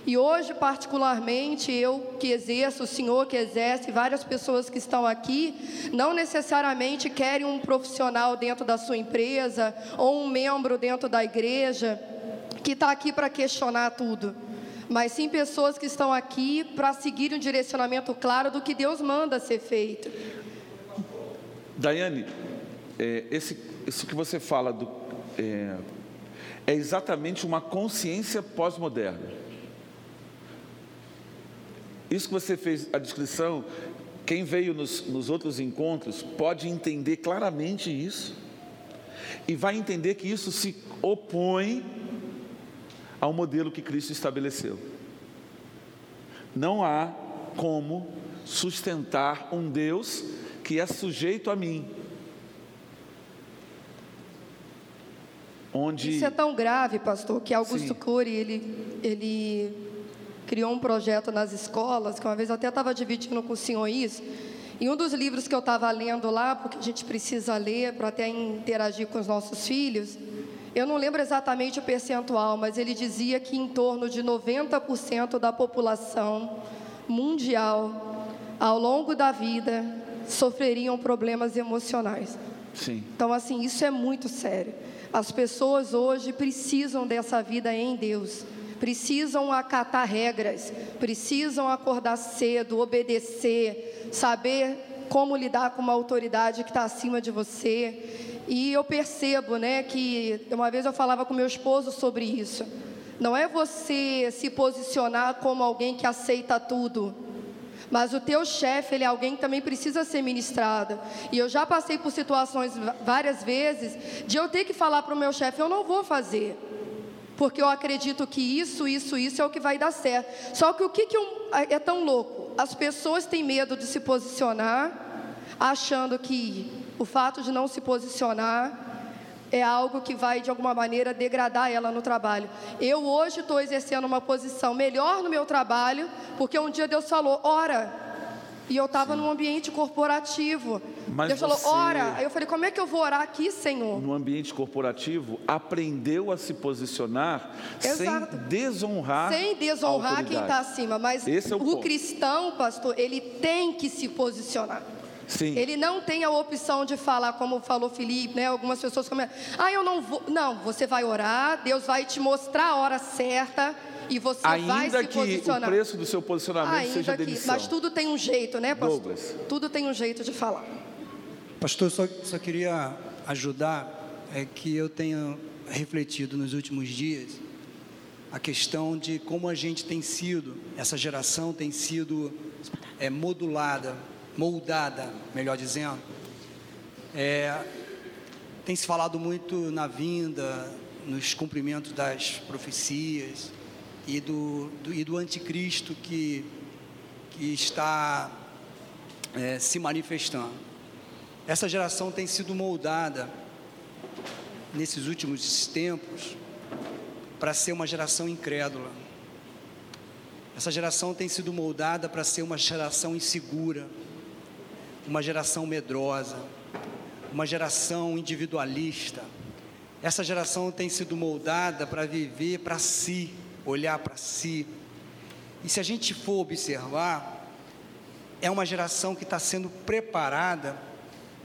E hoje, particularmente, eu que exerço, o senhor que exerce, várias pessoas que estão aqui, não necessariamente querem um profissional dentro da sua empresa ou um membro dentro da igreja que está aqui para questionar tudo mas sim pessoas que estão aqui para seguir um direcionamento claro do que Deus manda ser feito. Daiane, é, esse, isso que você fala do, é, é exatamente uma consciência pós-moderna. Isso que você fez a descrição, quem veio nos, nos outros encontros pode entender claramente isso e vai entender que isso se opõe ao modelo que Cristo estabeleceu. Não há como sustentar um Deus que é sujeito a mim. Onde... Isso é tão grave, pastor, que Augusto Sim. Cury, ele, ele criou um projeto nas escolas, que uma vez eu até estava dividindo com o senhor isso, e um dos livros que eu estava lendo lá, porque a gente precisa ler para até interagir com os nossos filhos, eu não lembro exatamente o percentual, mas ele dizia que em torno de 90% da população mundial, ao longo da vida, sofreriam problemas emocionais. Sim. Então, assim, isso é muito sério. As pessoas hoje precisam dessa vida em Deus, precisam acatar regras, precisam acordar cedo, obedecer, saber como lidar com uma autoridade que está acima de você. E eu percebo, né, que uma vez eu falava com meu esposo sobre isso. Não é você se posicionar como alguém que aceita tudo. Mas o teu chefe, ele é alguém que também precisa ser ministrado. E eu já passei por situações várias vezes de eu ter que falar para o meu chefe, eu não vou fazer. Porque eu acredito que isso, isso, isso é o que vai dar certo. Só que o que, que eu, é tão louco? As pessoas têm medo de se posicionar, achando que o fato de não se posicionar é algo que vai de alguma maneira degradar ela no trabalho. Eu hoje estou exercendo uma posição melhor no meu trabalho, porque um dia Deus falou, ora. E eu estava num ambiente corporativo. Mas Deus falou, ora. Aí eu falei, como é que eu vou orar aqui, Senhor? No ambiente corporativo, aprendeu a se posicionar Exato. sem desonrar. Sem desonrar quem está acima. Mas é o, o cristão, pastor, ele tem que se posicionar. Sim. Ele não tem a opção de falar, como falou Felipe, né? Algumas pessoas comentam, ah, eu não vou. Não, você vai orar, Deus vai te mostrar a hora certa e você Ainda vai se posicionar. Que o preço do seu posicionamento Ainda seja que, demissão. Mas tudo tem um jeito, né, pastor? Douglas. Tudo tem um jeito de falar. Pastor, só, só queria ajudar, é que eu tenho refletido nos últimos dias a questão de como a gente tem sido, essa geração tem sido é, modulada moldada, melhor dizendo. É, tem se falado muito na vinda, nos cumprimentos das profecias e do, do e do anticristo que, que está é, se manifestando. Essa geração tem sido moldada nesses últimos tempos para ser uma geração incrédula. Essa geração tem sido moldada para ser uma geração insegura uma geração medrosa, uma geração individualista. Essa geração tem sido moldada para viver para si, olhar para si. E se a gente for observar, é uma geração que está sendo preparada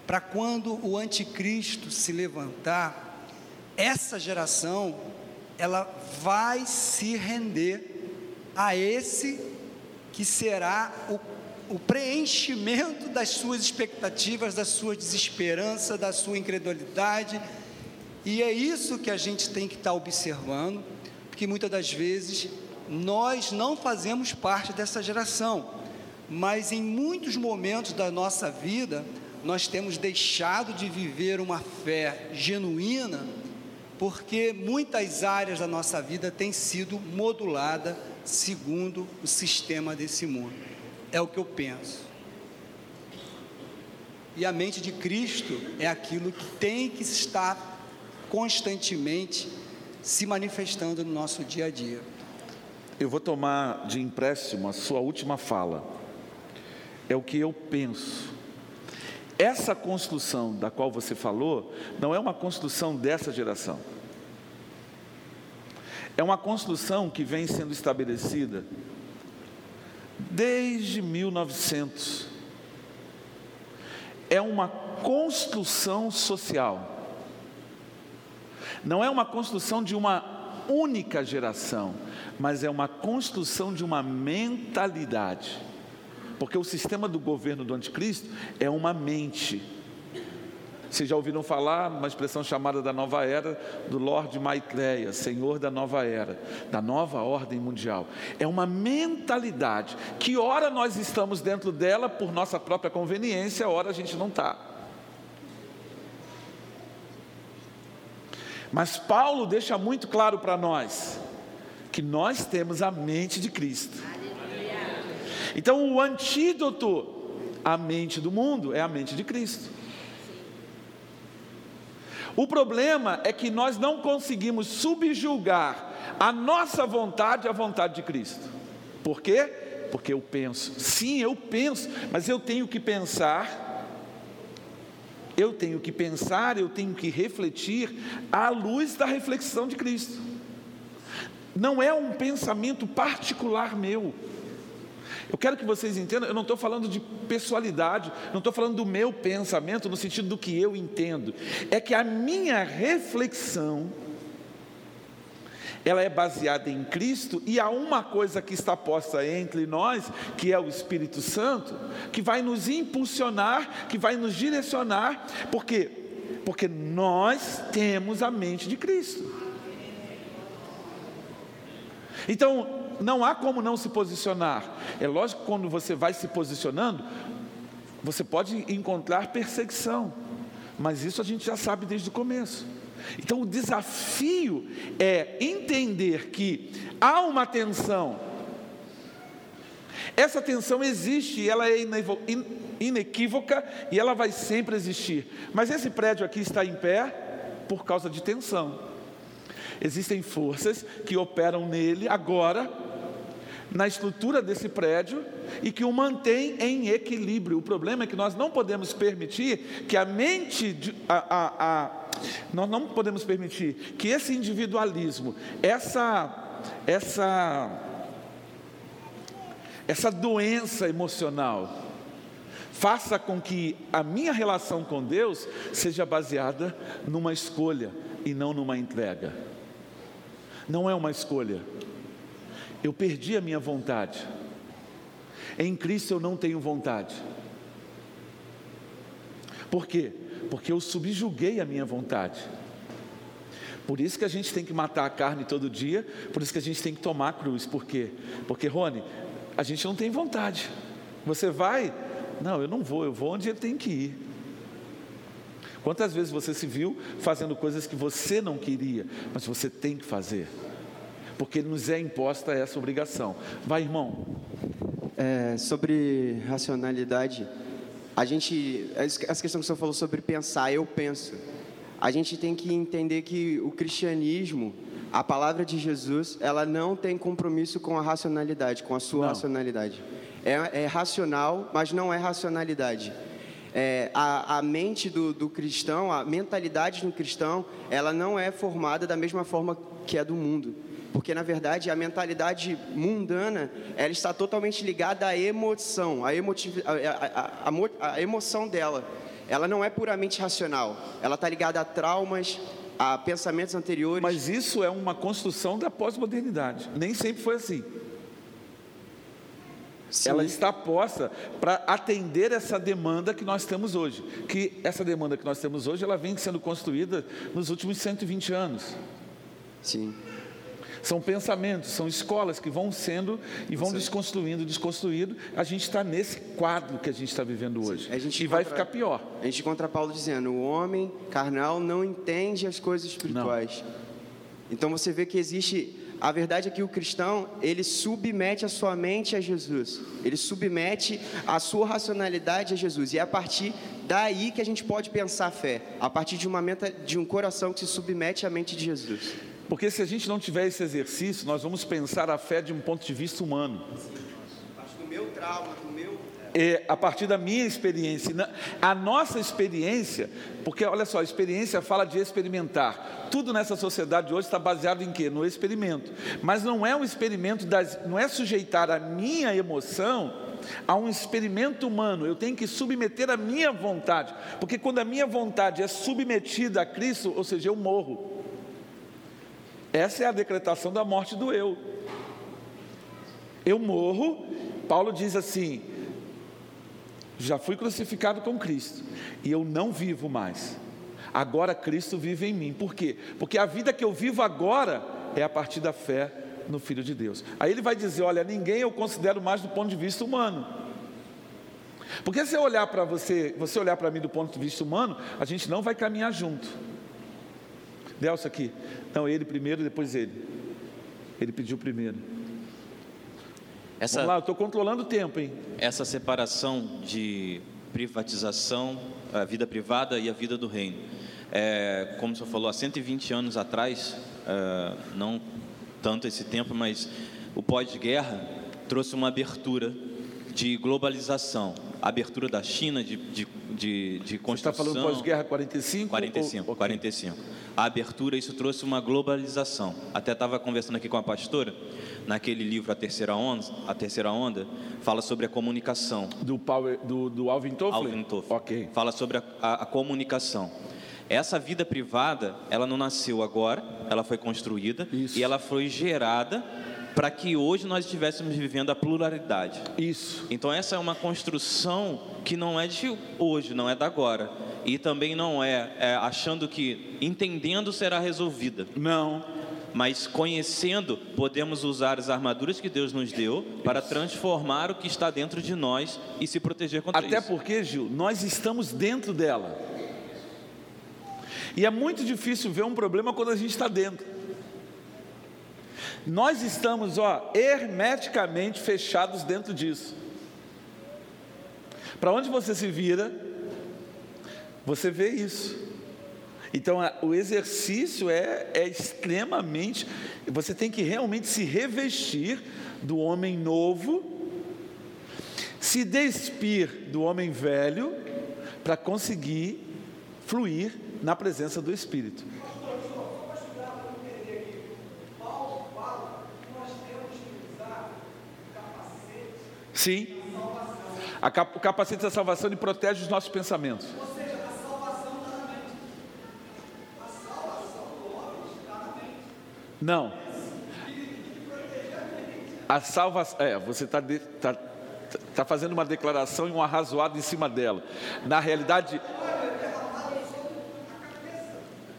para quando o anticristo se levantar, essa geração ela vai se render a esse que será o o preenchimento das suas expectativas, da sua desesperança, da sua incredulidade. E é isso que a gente tem que estar observando, porque muitas das vezes nós não fazemos parte dessa geração, mas em muitos momentos da nossa vida, nós temos deixado de viver uma fé genuína porque muitas áreas da nossa vida têm sido modulada segundo o sistema desse mundo. É o que eu penso. E a mente de Cristo é aquilo que tem que estar constantemente se manifestando no nosso dia a dia. Eu vou tomar de empréstimo a sua última fala. É o que eu penso. Essa construção da qual você falou não é uma construção dessa geração. É uma construção que vem sendo estabelecida desde 1900. É uma construção social. Não é uma construção de uma única geração, mas é uma construção de uma mentalidade. Porque o sistema do governo do anticristo é uma mente. Vocês já ouviram falar uma expressão chamada da nova era do Lord Maitreya, Senhor da nova era, da nova ordem mundial. É uma mentalidade que ora nós estamos dentro dela por nossa própria conveniência, ora a gente não está. Mas Paulo deixa muito claro para nós que nós temos a mente de Cristo. Então, o antídoto à mente do mundo é a mente de Cristo. O problema é que nós não conseguimos subjugar a nossa vontade à vontade de Cristo. Por quê? Porque eu penso. Sim, eu penso, mas eu tenho que pensar. Eu tenho que pensar, eu tenho que refletir à luz da reflexão de Cristo. Não é um pensamento particular meu. Eu quero que vocês entendam, eu não estou falando de pessoalidade, não estou falando do meu pensamento no sentido do que eu entendo. É que a minha reflexão, ela é baseada em Cristo e há uma coisa que está posta entre nós, que é o Espírito Santo, que vai nos impulsionar, que vai nos direcionar, por quê? Porque nós temos a mente de Cristo. Então, não há como não se posicionar. É lógico que quando você vai se posicionando, você pode encontrar perseguição, mas isso a gente já sabe desde o começo. Então o desafio é entender que há uma tensão. Essa tensão existe e ela é inequívoca e ela vai sempre existir. Mas esse prédio aqui está em pé por causa de tensão. Existem forças que operam nele agora na estrutura desse prédio e que o mantém em equilíbrio. O problema é que nós não podemos permitir que a mente, a, a, a, nós não podemos permitir que esse individualismo, essa, essa, essa doença emocional, faça com que a minha relação com Deus seja baseada numa escolha e não numa entrega. Não é uma escolha eu perdi a minha vontade. Em Cristo eu não tenho vontade. Por quê? Porque eu subjuguei a minha vontade. Por isso que a gente tem que matar a carne todo dia, por isso que a gente tem que tomar a cruz. Por quê? Porque, Rony, a gente não tem vontade. Você vai? Não, eu não vou, eu vou onde ele tem que ir. Quantas vezes você se viu fazendo coisas que você não queria, mas você tem que fazer? Porque nos é imposta essa obrigação. Vai, irmão. É, sobre racionalidade, a gente, essa questão que você falou sobre pensar, eu penso. A gente tem que entender que o cristianismo, a palavra de Jesus, ela não tem compromisso com a racionalidade, com a sua não. racionalidade. É, é, racional, mas não é racionalidade. É, a, a, mente do, do, cristão, a mentalidade do cristão, ela não é formada da mesma forma que é do mundo porque na verdade a mentalidade mundana ela está totalmente ligada à emoção, à, emotiv... emoção dela. Ela não é puramente racional, ela está ligada a traumas, a pensamentos anteriores. Mas isso é uma construção da pós-modernidade. Nem sempre foi assim. Sim. Ela está posta para atender essa demanda que nós temos hoje. Que essa demanda que nós temos hoje, ela vem sendo construída nos últimos 120 anos. Sim. São pensamentos, são escolas que vão sendo e vão desconstruindo, desconstruindo. A gente está nesse quadro que a gente está vivendo hoje. A gente e vai ficar pior. A gente encontra Paulo dizendo: o homem carnal não entende as coisas espirituais. Então você vê que existe. A verdade é que o cristão, ele submete a sua mente a Jesus. Ele submete a sua racionalidade a Jesus. E é a partir daí que a gente pode pensar a fé. A partir de uma meta, de um coração que se submete à mente de Jesus. Porque se a gente não tiver esse exercício, nós vamos pensar a fé de um ponto de vista humano. Do meu trauma, do meu. É, a partir da minha experiência. A nossa experiência, porque olha só, a experiência fala de experimentar. Tudo nessa sociedade hoje está baseado em quê? No experimento. Mas não é um experimento das, não é sujeitar a minha emoção a um experimento humano. Eu tenho que submeter a minha vontade, porque quando a minha vontade é submetida a Cristo, ou seja, eu morro. Essa é a decretação da morte do eu. Eu morro. Paulo diz assim: já fui crucificado com Cristo e eu não vivo mais. Agora Cristo vive em mim. Por quê? Porque a vida que eu vivo agora é a partir da fé no Filho de Deus. Aí ele vai dizer: Olha, ninguém eu considero mais do ponto de vista humano. Porque se eu olhar para você, você olhar para mim do ponto de vista humano, a gente não vai caminhar junto. Delcio aqui. Não, ele primeiro, depois ele. Ele pediu primeiro. Essa, Vamos lá, eu estou controlando o tempo, hein? essa separação de privatização, a vida privada e a vida do reino. É, como o senhor falou, há 120 anos atrás, é, não tanto esse tempo, mas o pós-guerra trouxe uma abertura de globalização, abertura da China de, de, de, de Você está construção. falando pós-guerra 45? 45, ou- 45. A abertura, isso trouxe uma globalização. Até estava conversando aqui com a pastora, naquele livro A Terceira Onda, a Terceira Onda fala sobre a comunicação. Do, Power, do, do Alvin Toffler? Alvin Toffler. Ok. Fala sobre a, a- a comunicação. Essa vida privada, ela não nasceu agora, ela foi construída Isso. e ela foi gerada para que hoje nós estivéssemos vivendo a pluralidade. Isso. Então essa é uma construção que não é de hoje, não é da agora. E também não é, é achando que entendendo será resolvida. Não. Mas conhecendo, podemos usar as armaduras que Deus nos deu para transformar o que está dentro de nós e se proteger contra Até isso. porque, Gil, nós estamos dentro dela. E é muito difícil ver um problema quando a gente está dentro. Nós estamos, ó, hermeticamente fechados dentro disso. Para onde você se vira, você vê isso. Então, a- o exercício é, é extremamente. Você tem que realmente se revestir do homem novo, se despir do homem velho, para conseguir fluir na presença do Espírito. Sim. A cap- o capacete da salvação ele protege os nossos pensamentos. Não. A salvação. É, você está tá, tá fazendo uma declaração e um arrazoado em cima dela. Na realidade,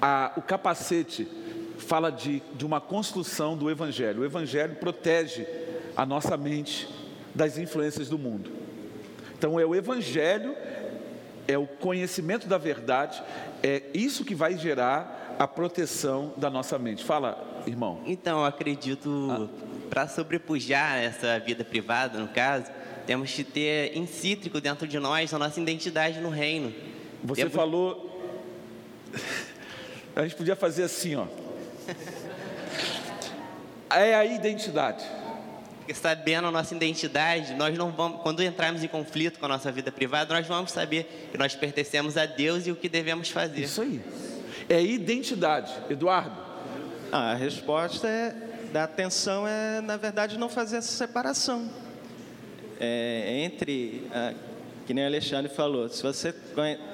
a- o capacete fala de, de uma construção do Evangelho. O Evangelho protege a nossa mente das influências do mundo. Então, é o Evangelho, é o conhecimento da verdade, é isso que vai gerar a proteção da nossa mente. Fala, irmão. Então, eu acredito, para sobrepujar essa vida privada, no caso, temos que ter incítrico dentro de nós a nossa identidade no reino. Você Temos- falou. A gente podia fazer assim, ó. É a identidade. Porque sabendo a nossa identidade, nós não vamos, quando entrarmos em conflito com a nossa vida privada, nós vamos saber que nós pertencemos a Deus e o que devemos fazer. Isso aí. É identidade. Eduardo, Ah, a resposta é da atenção é, na verdade, não fazer essa separação. É, entre, ah, que nem o Alexandre falou, se você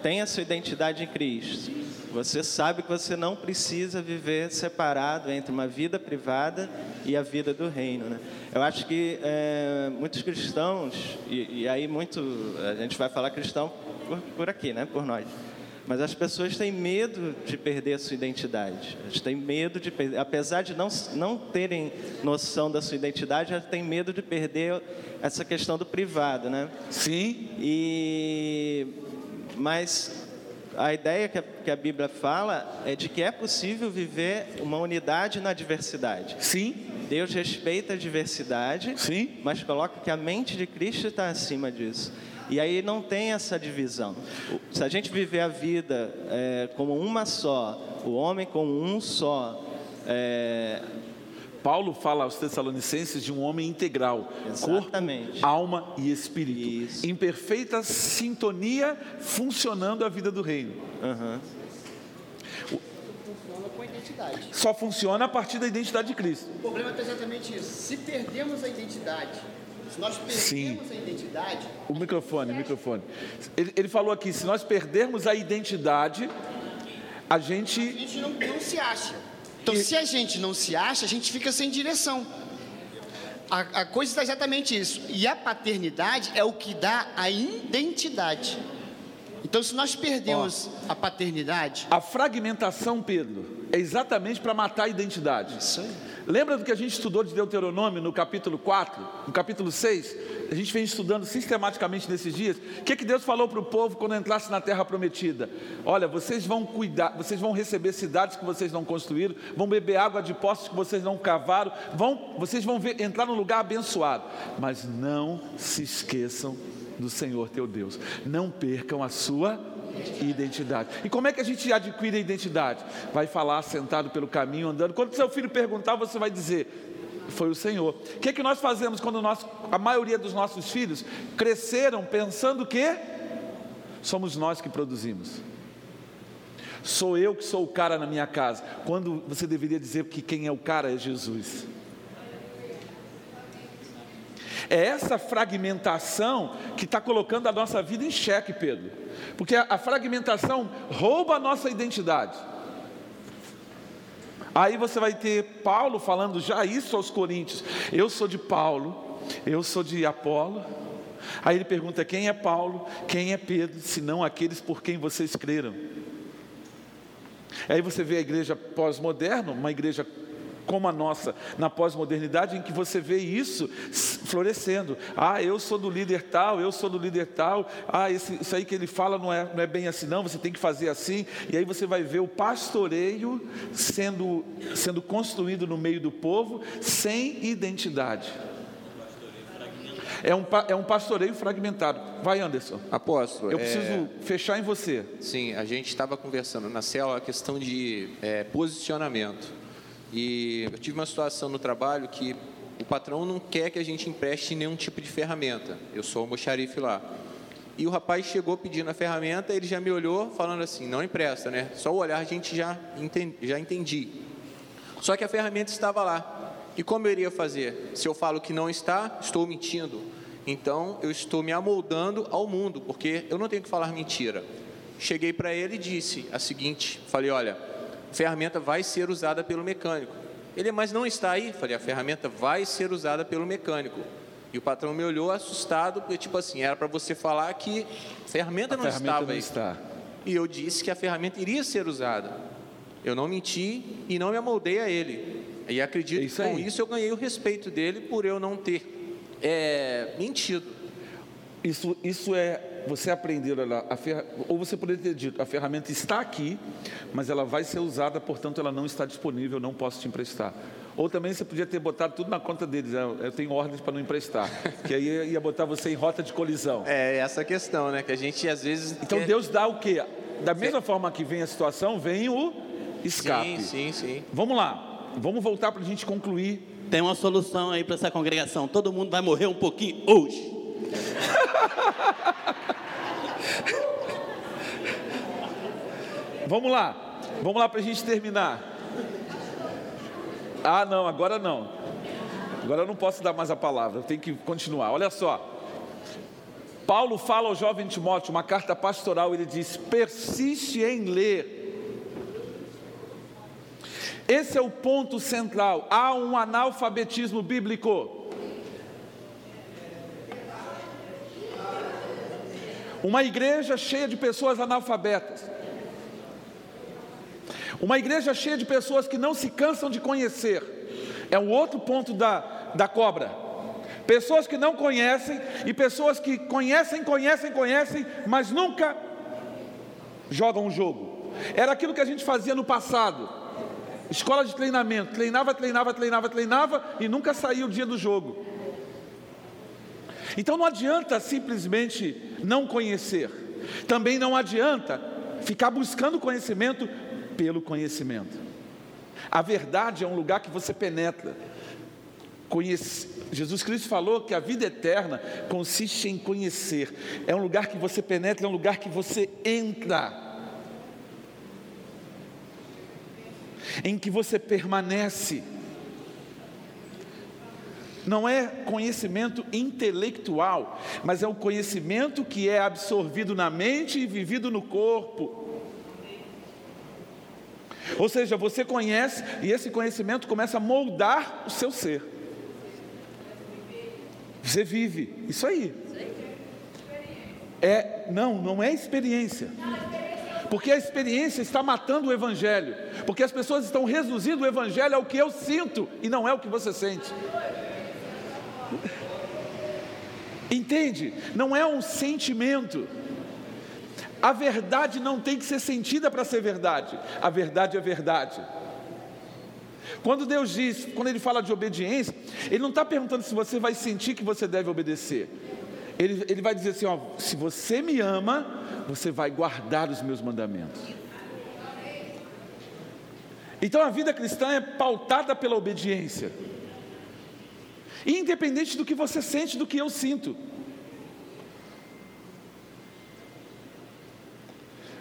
tem a sua identidade em Cristo, você sabe que você não precisa viver separado entre uma vida privada e a vida do reino. Né? Eu acho que é, muitos cristãos, e, e aí muito, a gente vai falar cristão por, por aqui, né? por nós, Mas as pessoas têm medo de perder a sua identidade. Elas têm medo de perder, apesar de não, não terem noção da sua identidade, elas têm medo de perder essa questão do privado, né? Sim. E mas a ideia que a, que a Bíblia fala é de que é possível viver uma unidade na diversidade. Sim. Deus respeita a diversidade, Sim. mas coloca que a mente de Cristo está acima disso. E aí não tem essa divisão. Se a gente viver a vida é, como uma só, o homem como um só, é, Paulo fala aos Tessalonicenses de um homem integral, Exatamente. corpo, alma e espírito, Isso. em perfeita sintonia, funcionando a vida do reino. identidade. Só funciona a partir da identidade de Cristo. O problema é exatamente isso. Se perdemos a identidade, se nós perdemos Sim. a identidade, O microfone, o microfone. Ele, ele falou aqui: se nós perdermos a identidade, a a gente. gente não, não se acha. Então, E- se a gente não se acha, a gente fica sem direção. A, a coisa está exatamente isso. E a paternidade é o que dá a identidade. Então, se nós perdemos a paternidade, A fragmentação, Pedro, é exatamente para matar a identidade. isso aí. Lembra do que a gente estudou de Deuteronômio no capítulo 4, no capítulo 6? A gente vem estudando sistematicamente nesses dias. O que, que Deus falou para o povo quando entrasse na terra prometida? Olha, vocês vão cuidar, vocês vão receber cidades que vocês não construíram, vão beber água de poços que vocês não cavaram, vão, vocês vão ver- entrar num lugar abençoado. Mas não se esqueçam do Senhor teu Deus. Não percam a sua identidade. E como é que a gente adquire a identidade? Vai falar sentado pelo caminho, andando. Quando seu filho perguntar, você vai dizer: Foi o Senhor. O que é que nós fazemos quando nós, a maioria dos nossos filhos cresceram pensando que somos nós que produzimos? Sou eu que sou o cara na minha casa. Quando você deveria dizer que quem é o cara é Jesus. É essa fragmentação que está colocando a nossa vida em xeque, Pedro. Porque a, fragmentação rouba a nossa identidade. Aí você vai ter Paulo falando já isso aos Coríntios. Eu sou de Paulo, eu sou de Apolo. Aí ele pergunta: quem é Paulo, quem é Pedro, senão aqueles por quem vocês creram? Aí você vê a igreja pós-moderna, uma igreja como a nossa, na pós-modernidade, em que você vê isso florescendo. Ah, eu sou do líder tal, eu sou do líder tal. Ah, esse- isso aí que ele fala não é, não é bem assim, não, você tem que fazer assim. E aí você vai ver o pastoreio sendo, sendo construído no meio do povo, sem identidade. É um, é um pastoreio fragmentado. Vai, Anderson. Apóstolo, Eu é, preciso fechar em você. sim, a gente estava conversando na célula a questão de é, posicionamento. E eu tive uma situação no trabalho que o patrão não quer que a gente empreste nenhum tipo de ferramenta. Eu sou o mocharife lá. E o rapaz chegou pedindo a ferramenta, ele já me olhou falando assim, não empresta, né? Só o olhar a gente já, enten- já entendi. Só que a ferramenta estava lá. E como eu iria fazer? Se eu falo que não está, estou mentindo. Então eu estou me amoldando ao mundo, porque eu não tenho que falar mentira. Cheguei para ele e disse a seguinte: falei, olha, ferramenta vai ser usada pelo mecânico. Ele, mas não está aí? Falei, a ferramenta vai ser usada pelo mecânico. E o patrão me olhou assustado, porque tipo assim, era para você falar que a ferramenta A não ferramenta estava não aí. está. E eu disse que a ferramenta iria ser usada. Eu não menti e não me amoldei a ele. E acredito É isso que com isso eu ganhei o respeito dele por eu não ter é, mentido. Isso, isso é você aprender, a ferra- ou você poderia ter dito, a ferramenta está aqui, mas ela vai ser usada, portanto ela não está disponível, eu não posso te emprestar. Ou também você podia ter botado tudo na conta deles, eu eu tenho ordens para não emprestar, que aí ia botar você em rota de colisão. É essa a questão, né? Que a gente às vezes. Então quer- Deus dá o quê? Da mesma forma que vem a situação, vem o escape. Sim, sim, sim. Vamos lá, vamos voltar para a gente concluir. Tem uma solução aí para essa congregação. Todo mundo vai morrer um pouquinho hoje. Vamos lá, vamos lá para a gente terminar. Ah, não, agora não. Agora eu não posso dar mais a palavra, eu tenho que continuar. Olha só. Paulo fala ao jovem Timóteo, uma carta pastoral, ele diz: persiste em ler. Esse é o ponto central. Há um analfabetismo bíblico. Uma igreja cheia de pessoas analfabetas. Uma igreja cheia de pessoas que não se cansam de conhecer. É um outro ponto da, da cobra. Pessoas que não conhecem e pessoas que conhecem, conhecem, conhecem, mas nunca jogam um jogo. Era aquilo que a gente fazia no passado. Escola de treinamento, treinava, treinava, treinava, treinava e nunca saía o dia do jogo. Então não adianta simplesmente não conhecer. Também não adianta ficar buscando conhecimento pelo conhecimento. A verdade é um lugar que você penetra. Conhece... Jesus Cristo falou que a vida eterna consiste em conhecer. É um lugar que você penetra, é um lugar que você entra. Em que você permanece. Não é conhecimento intelectual, mas é o conhecimento que é absorvido na mente e vivido no corpo. Ou seja, você conhece e esse conhecimento começa a moldar o seu ser. Você vive, isso aí. É, não, não é experiência. Porque a experiência está matando o evangelho. Porque as pessoas estão reduzindo o evangelho ao que eu sinto e não é o que você sente. Entende? Não é um sentimento. A verdade não tem que ser sentida para ser verdade. A verdade é verdade. Quando Deus diz, quando Ele fala de obediência, Ele não está perguntando se você vai sentir que você deve obedecer. Ele, ele vai dizer assim: ó, se você me ama, você vai guardar os meus mandamentos. Então a vida cristã é pautada pela obediência, independente do que você sente, do que eu sinto.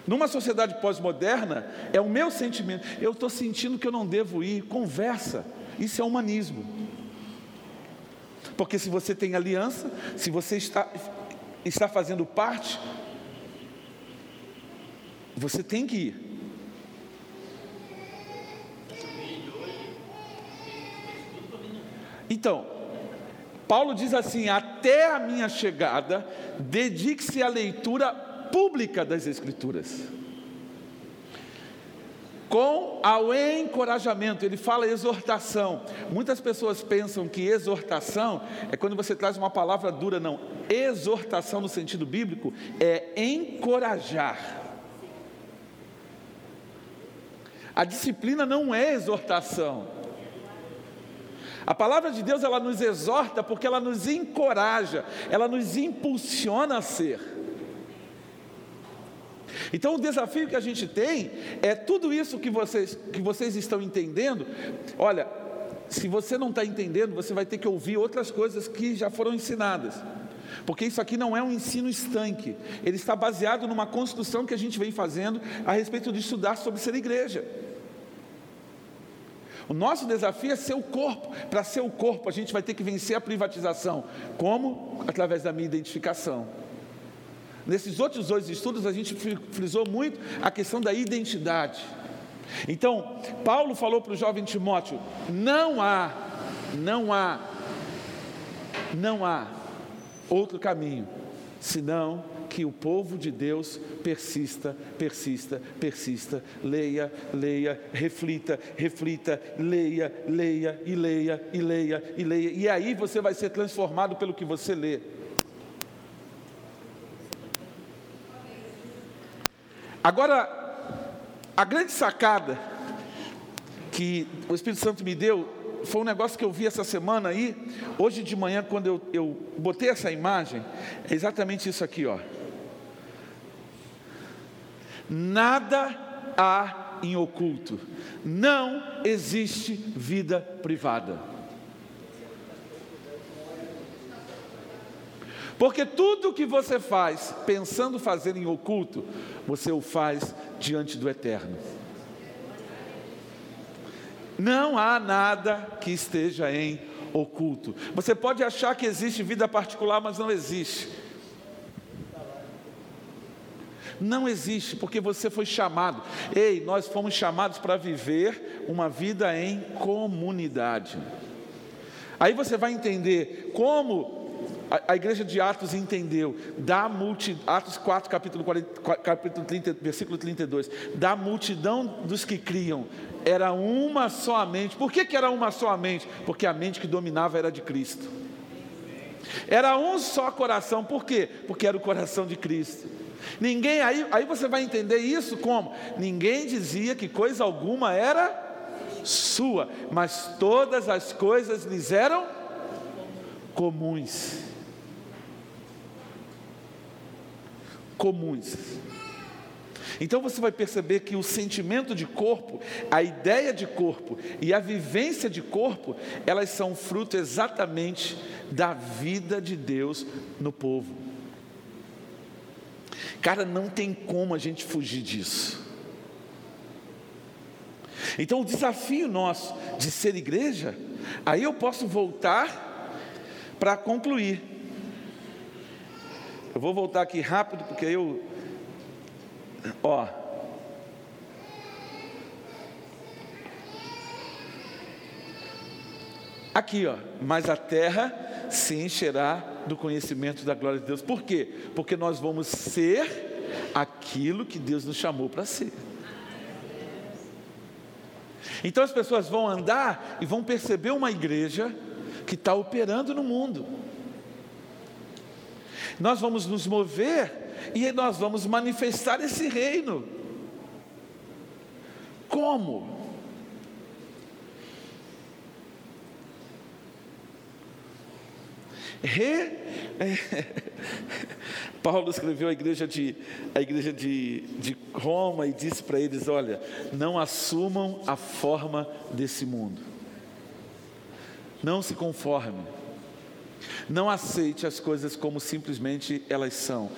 Numa sociedade pós-moderna, é o meu sentimento. Eu estou sentindo que eu não devo ir. Conversa. Isso é humanismo. Porque se você tem aliança, se você está, está fazendo parte, você tem que ir. Então, Paulo diz assim: até a minha chegada, dedique-se à leitura pública das Escrituras. Com ao encorajamento, ele fala exortação. Muitas pessoas pensam que exortação é quando você traz uma palavra dura, não. Exortação no sentido bíblico é encorajar. A disciplina não é exortação. A palavra de Deus ela nos exorta porque ela nos encoraja, ela nos impulsiona a ser. Então o desafio que a gente tem é tudo isso que vocês, que vocês estão entendendo. Olha, se você não está entendendo, você vai ter que ouvir outras coisas que já foram ensinadas. Porque isso aqui não é um ensino estanque, ele está baseado numa construção que a gente vem fazendo a respeito de estudar sobre ser igreja. O nosso desafio é ser o corpo. Para ser o corpo, a gente vai ter que vencer a privatização. Como? Através da minha identificação. Nesses outros dois estudos, a gente frisou muito a questão da identidade. Então, Paulo falou para o jovem Timóteo: não há, não há, não há outro caminho, senão que o povo de Deus persista, persista, persista, leia, leia, reflita, reflita, leia, leia e leia e leia e leia, e aí você vai ser transformado pelo que você lê. Agora, a grande sacada que o Espírito Santo me deu foi um negócio que eu vi essa semana aí, hoje de manhã, quando eu, eu botei essa imagem, é exatamente isso aqui, ó. Nada há em oculto, não existe vida privada. Porque tudo que você faz pensando fazer em oculto, você o faz diante do eterno. Não há nada que esteja em oculto. Você pode achar que existe vida particular, mas não existe. Não existe, porque você foi chamado. Ei, nós fomos chamados para viver uma vida em comunidade. Aí você vai entender como a, igreja de Atos entendeu, da multi, Atos 4, capítulo, 40, capítulo 30, versículo 32, da multidão dos que criam, era uma só a mente. Por que, que era uma só a mente? Porque a mente que dominava era de Cristo. Era um só coração, por quê? Porque era o coração de Cristo. Ninguém, aí, aí você vai entender isso como? Ninguém dizia que coisa alguma era sua, mas todas as coisas lhes eram comuns. Comuns. Então você vai perceber que o sentimento de corpo, a ideia de corpo e a vivência de corpo, elas são fruto exatamente da vida de Deus no povo. Cara, não tem como a gente fugir disso. Então, o desafio nosso de ser igreja, aí eu posso voltar para concluir. Eu vou voltar aqui rápido, porque eu. Ó. Aqui, ó. Mas a terra se encherá do conhecimento da glória de Deus. Por quê? Porque nós vamos ser aquilo que Deus nos chamou para ser. Então as pessoas vão andar e vão perceber uma igreja que está operando no mundo. Nós vamos nos mover e nós vamos manifestar esse reino. Como? Re... Paulo escreveu a igreja de, igreja de, de Roma e disse para eles: Olha, não assumam a forma desse mundo, não se conforme, não aceite as coisas como simplesmente elas são,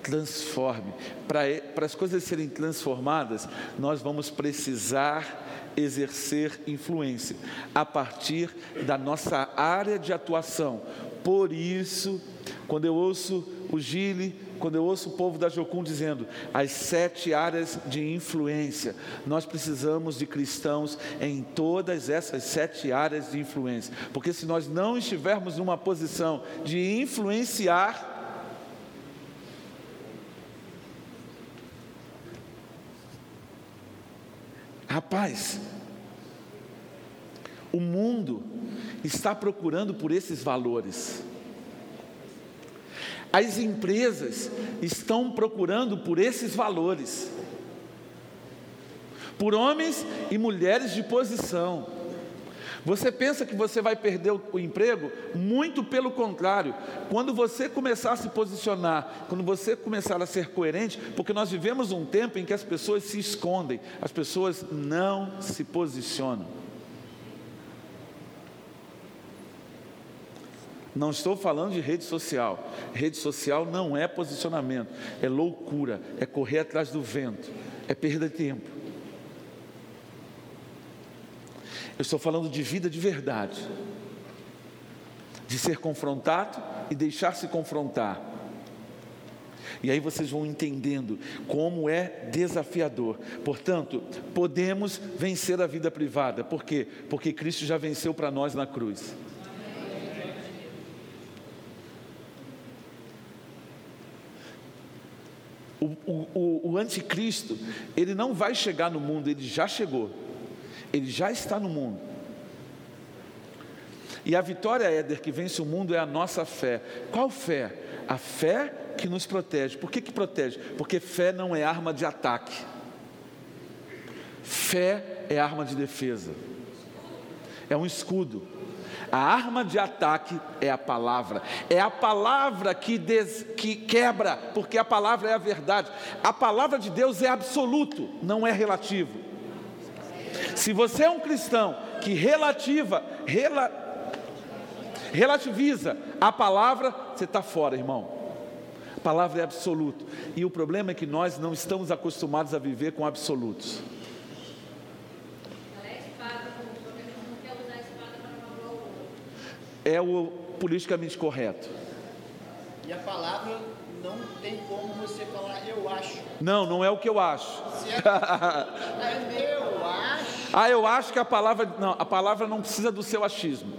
transforme. Para as coisas serem transformadas, nós vamos precisar exercer influência a partir da nossa área de atuação. Por isso, quando eu ouço o Gile, quando eu ouço o povo da Jocum dizendo as sete áreas de influência, nós precisamos de cristãos em todas essas sete áreas de influência, porque se nós não estivermos numa posição de influenciar, Rapaz, o mundo está procurando por esses valores. As empresas estão procurando por esses valores, por homens e mulheres de posição. Você pensa que você vai perder o emprego? Muito pelo contrário. Quando você começar a se posicionar, quando você começar a ser coerente, porque nós vivemos um tempo em que as pessoas se escondem, as pessoas não se posicionam. Não estou falando de rede social. Rede social não é posicionamento, é loucura, é correr atrás do vento, é perda de tempo. Eu estou falando de vida de verdade, de ser confrontado e deixar-se confrontar. E aí vocês vão entendendo como é desafiador. Portanto, podemos vencer a vida privada. Por quê? Porque Cristo já venceu para nós na cruz. O, o, o, anticristo, ele não vai chegar no mundo, ele já chegou, ele já está no mundo. E a vitória, Éder, que vence o mundo é a nossa fé. Qual fé? A fé que nos protege. Por que, que protege? Porque fé não é arma de ataque, fé é arma de defesa, é um escudo. A arma de ataque é a palavra. É a palavra que, des, que quebra, porque a palavra é a verdade. A palavra de Deus é absoluto, não é relativo. Se você é um cristão que relativa, rela, relativiza a palavra, você está fora, irmão. A palavra é absoluto. E o problema é que nós não estamos acostumados a viver com absolutos. É o politicamente correto. E a palavra não tem como você falar eu acho. Não, não é o que eu acho. É, eu acho. Ah, eu acho que a palavra não, a palavra não precisa do seu achismo.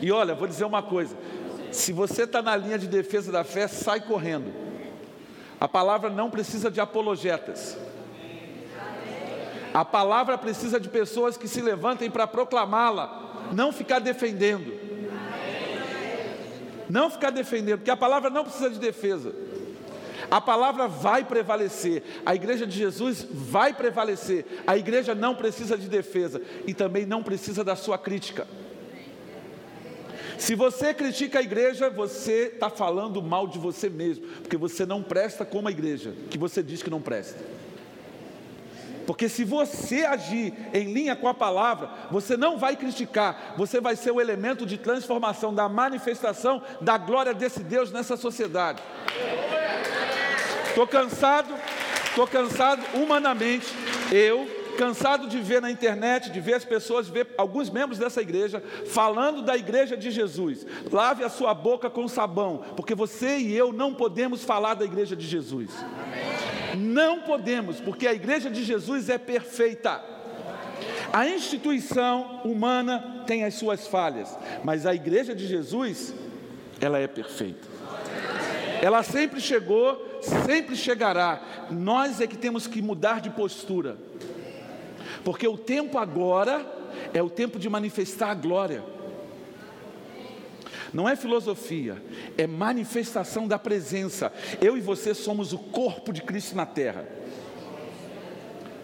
E olha, vou dizer uma coisa. Se você está na linha de defesa da fé, sai correndo. A palavra não precisa de apologetas. A palavra precisa de pessoas que se levantem para proclamá-la, não ficar defendendo. Não ficar defendendo, porque a palavra não precisa de defesa. A palavra vai prevalecer, a igreja de Jesus vai prevalecer. A igreja não precisa de defesa e também não precisa da sua crítica. Se você critica a igreja, você está falando mal de você mesmo, porque você não presta como a igreja, que você diz que não presta. Porque se você agir em linha com a palavra, você não vai criticar, você vai ser o elemento de transformação, da manifestação da glória desse Deus nessa sociedade. Estou cansado, estou cansado humanamente, eu, cansado de ver na internet, de ver as pessoas, ver alguns membros dessa igreja falando da igreja de Jesus. Lave a sua boca com sabão, porque você e eu não podemos falar da igreja de Jesus. Não podemos, porque a igreja de Jesus é perfeita. A instituição humana tem as suas falhas, mas a igreja de Jesus, ela é perfeita. Ela sempre chegou, sempre chegará. Nós é que temos que mudar de postura. Porque o tempo agora é o tempo de manifestar a glória. Não é filosofia, é manifestação da presença. Eu e você somos o corpo de Cristo na terra.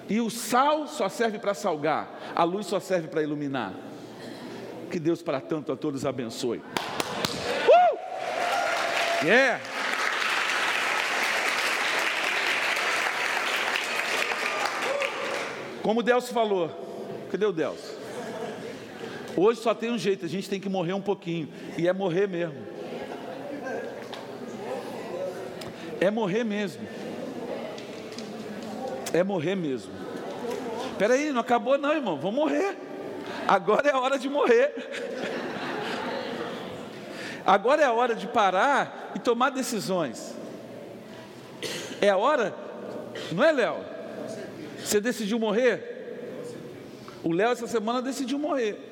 E o sal só serve para salgar, a luz só serve para iluminar. Que Deus para tanto a todos abençoe. Uh! Yeah! Como Deus falou, cadê o Deus? Hoje só tem um jeito, a gente tem que morrer um pouquinho, e é morrer mesmo. É morrer mesmo. É morrer mesmo. Espera aí, não acabou não, irmão, vamos morrer. Agora é a hora de morrer. Agora é a hora de parar e tomar decisões. É a hora, não é, Léo? Você decidiu morrer? O Léo essa semana decidiu morrer.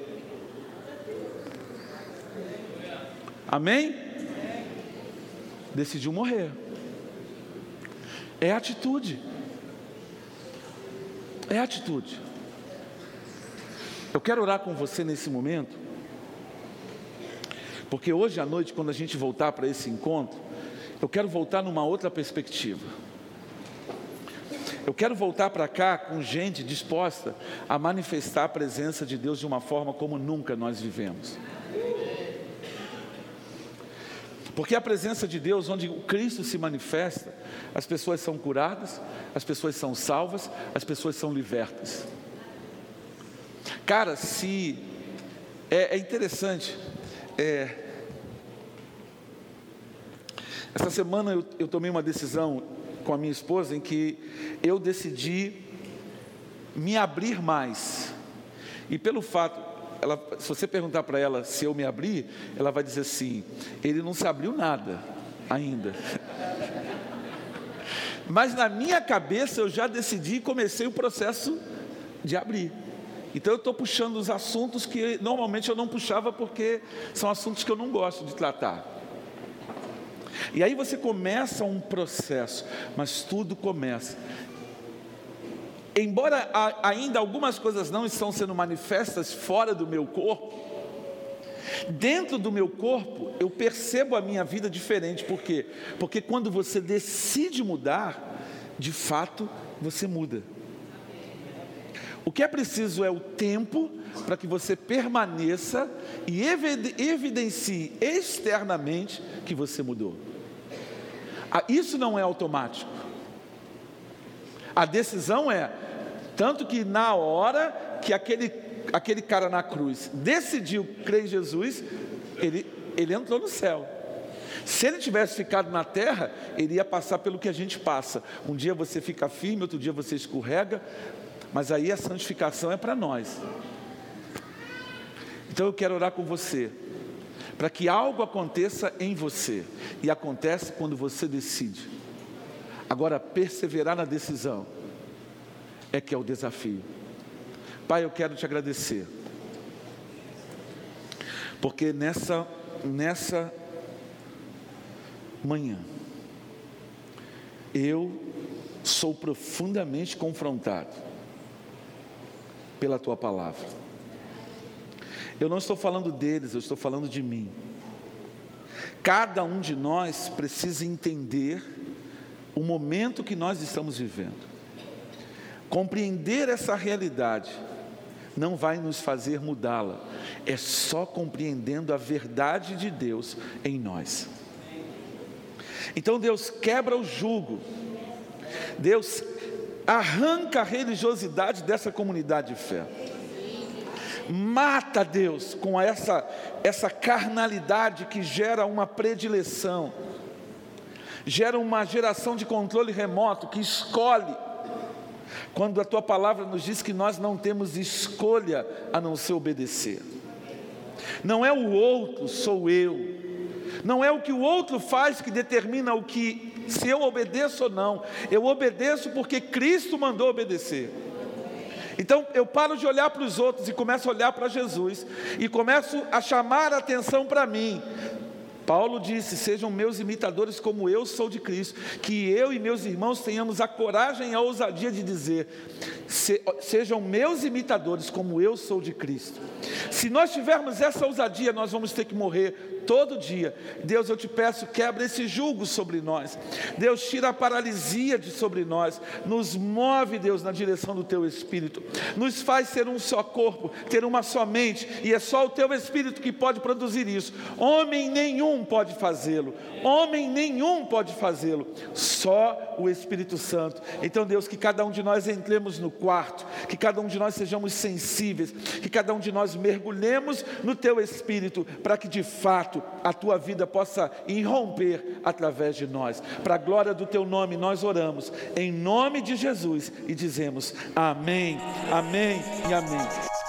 Amém? Decidiu morrer. É atitude. É atitude. Eu quero orar com você nesse momento, porque hoje à noite, quando a gente voltar para esse encontro, eu quero voltar numa outra perspectiva. Eu quero voltar para cá com gente disposta a manifestar a presença de Deus de uma forma como nunca nós vivemos. Porque a presença de Deus, onde o Cristo se manifesta, as pessoas são curadas, as pessoas são salvas, as pessoas são libertas. Cara, se. É, é interessante. É, essa semana eu, eu tomei uma decisão com a minha esposa em que eu decidi me abrir mais. E pelo fato, ela, se você perguntar para ela se eu me abri, ela vai dizer assim: ele não se abriu nada ainda. Mas na minha cabeça eu já decidi e comecei o processo de abrir. Então eu estou puxando os assuntos que normalmente eu não puxava porque são assuntos que eu não gosto de tratar. E aí você começa um processo, mas tudo começa. Embora ainda algumas coisas não estão sendo manifestas fora do meu corpo, dentro do meu corpo eu percebo a minha vida diferente. Por quê? Porque quando você decide mudar, de fato você muda. O que é preciso é o tempo para que você permaneça e evidencie externamente que você mudou. Ah, isso não é automático. A decisão é, tanto que na hora que aquele, aquele cara na cruz decidiu crer em Jesus, ele, ele entrou no céu. Se ele tivesse ficado na terra, ele ia passar pelo que a gente passa. Um dia você fica firme, outro dia você escorrega, mas aí a santificação é para nós. Então eu quero orar com você para que algo aconteça em você. E acontece quando você decide. Agora, perseverar na decisão é que é o desafio. Pai, eu quero te agradecer. Porque nessa, nessa manhã, eu sou profundamente confrontado pela tua palavra. Eu não estou falando deles, eu estou falando de mim. Cada um de nós precisa entender o momento que nós estamos vivendo. Compreender essa realidade não vai nos fazer mudá-la, é só compreendendo a verdade de Deus em nós. Então Deus quebra o jugo, Deus arranca a religiosidade dessa comunidade de fé. Mata Deus com essa, essa carnalidade que gera uma predileção, gera uma geração de controle remoto que escolhe. Quando a tua palavra nos diz que nós não temos escolha a não ser obedecer. Não é o outro, sou eu. Não é o que o outro faz que determina o que se eu obedeço ou não. Eu obedeço porque Cristo mandou obedecer. Então eu paro de olhar para os outros e começo a olhar para Jesus e começo a chamar a atenção para mim. Paulo disse: Sejam meus imitadores, como eu sou de Cristo. Que eu e meus irmãos tenhamos a coragem e a ousadia de dizer: se, Sejam meus imitadores, como eu sou de Cristo. Se nós tivermos essa ousadia, nós vamos ter que morrer todo dia. Deus, eu te peço, quebra esse jugo sobre nós. Deus, tira a paralisia de sobre nós. Nos move, Deus, na direção do teu espírito. Nos faz ser um só corpo, ter uma só mente, e é só o teu espírito que pode produzir isso. Homem nenhum pode fazê-lo. Homem nenhum pode fazê-lo. Só o Espírito Santo. Então, Deus, que cada um de nós entremos no quarto, que cada um de nós sejamos sensíveis, que cada um de nós mergulhemos no teu espírito, para que de fato fato a tua vida possa irromper através de nós. Para a glória do teu nome, nós oramos em nome de Jesus e dizemos amém, amém e amém.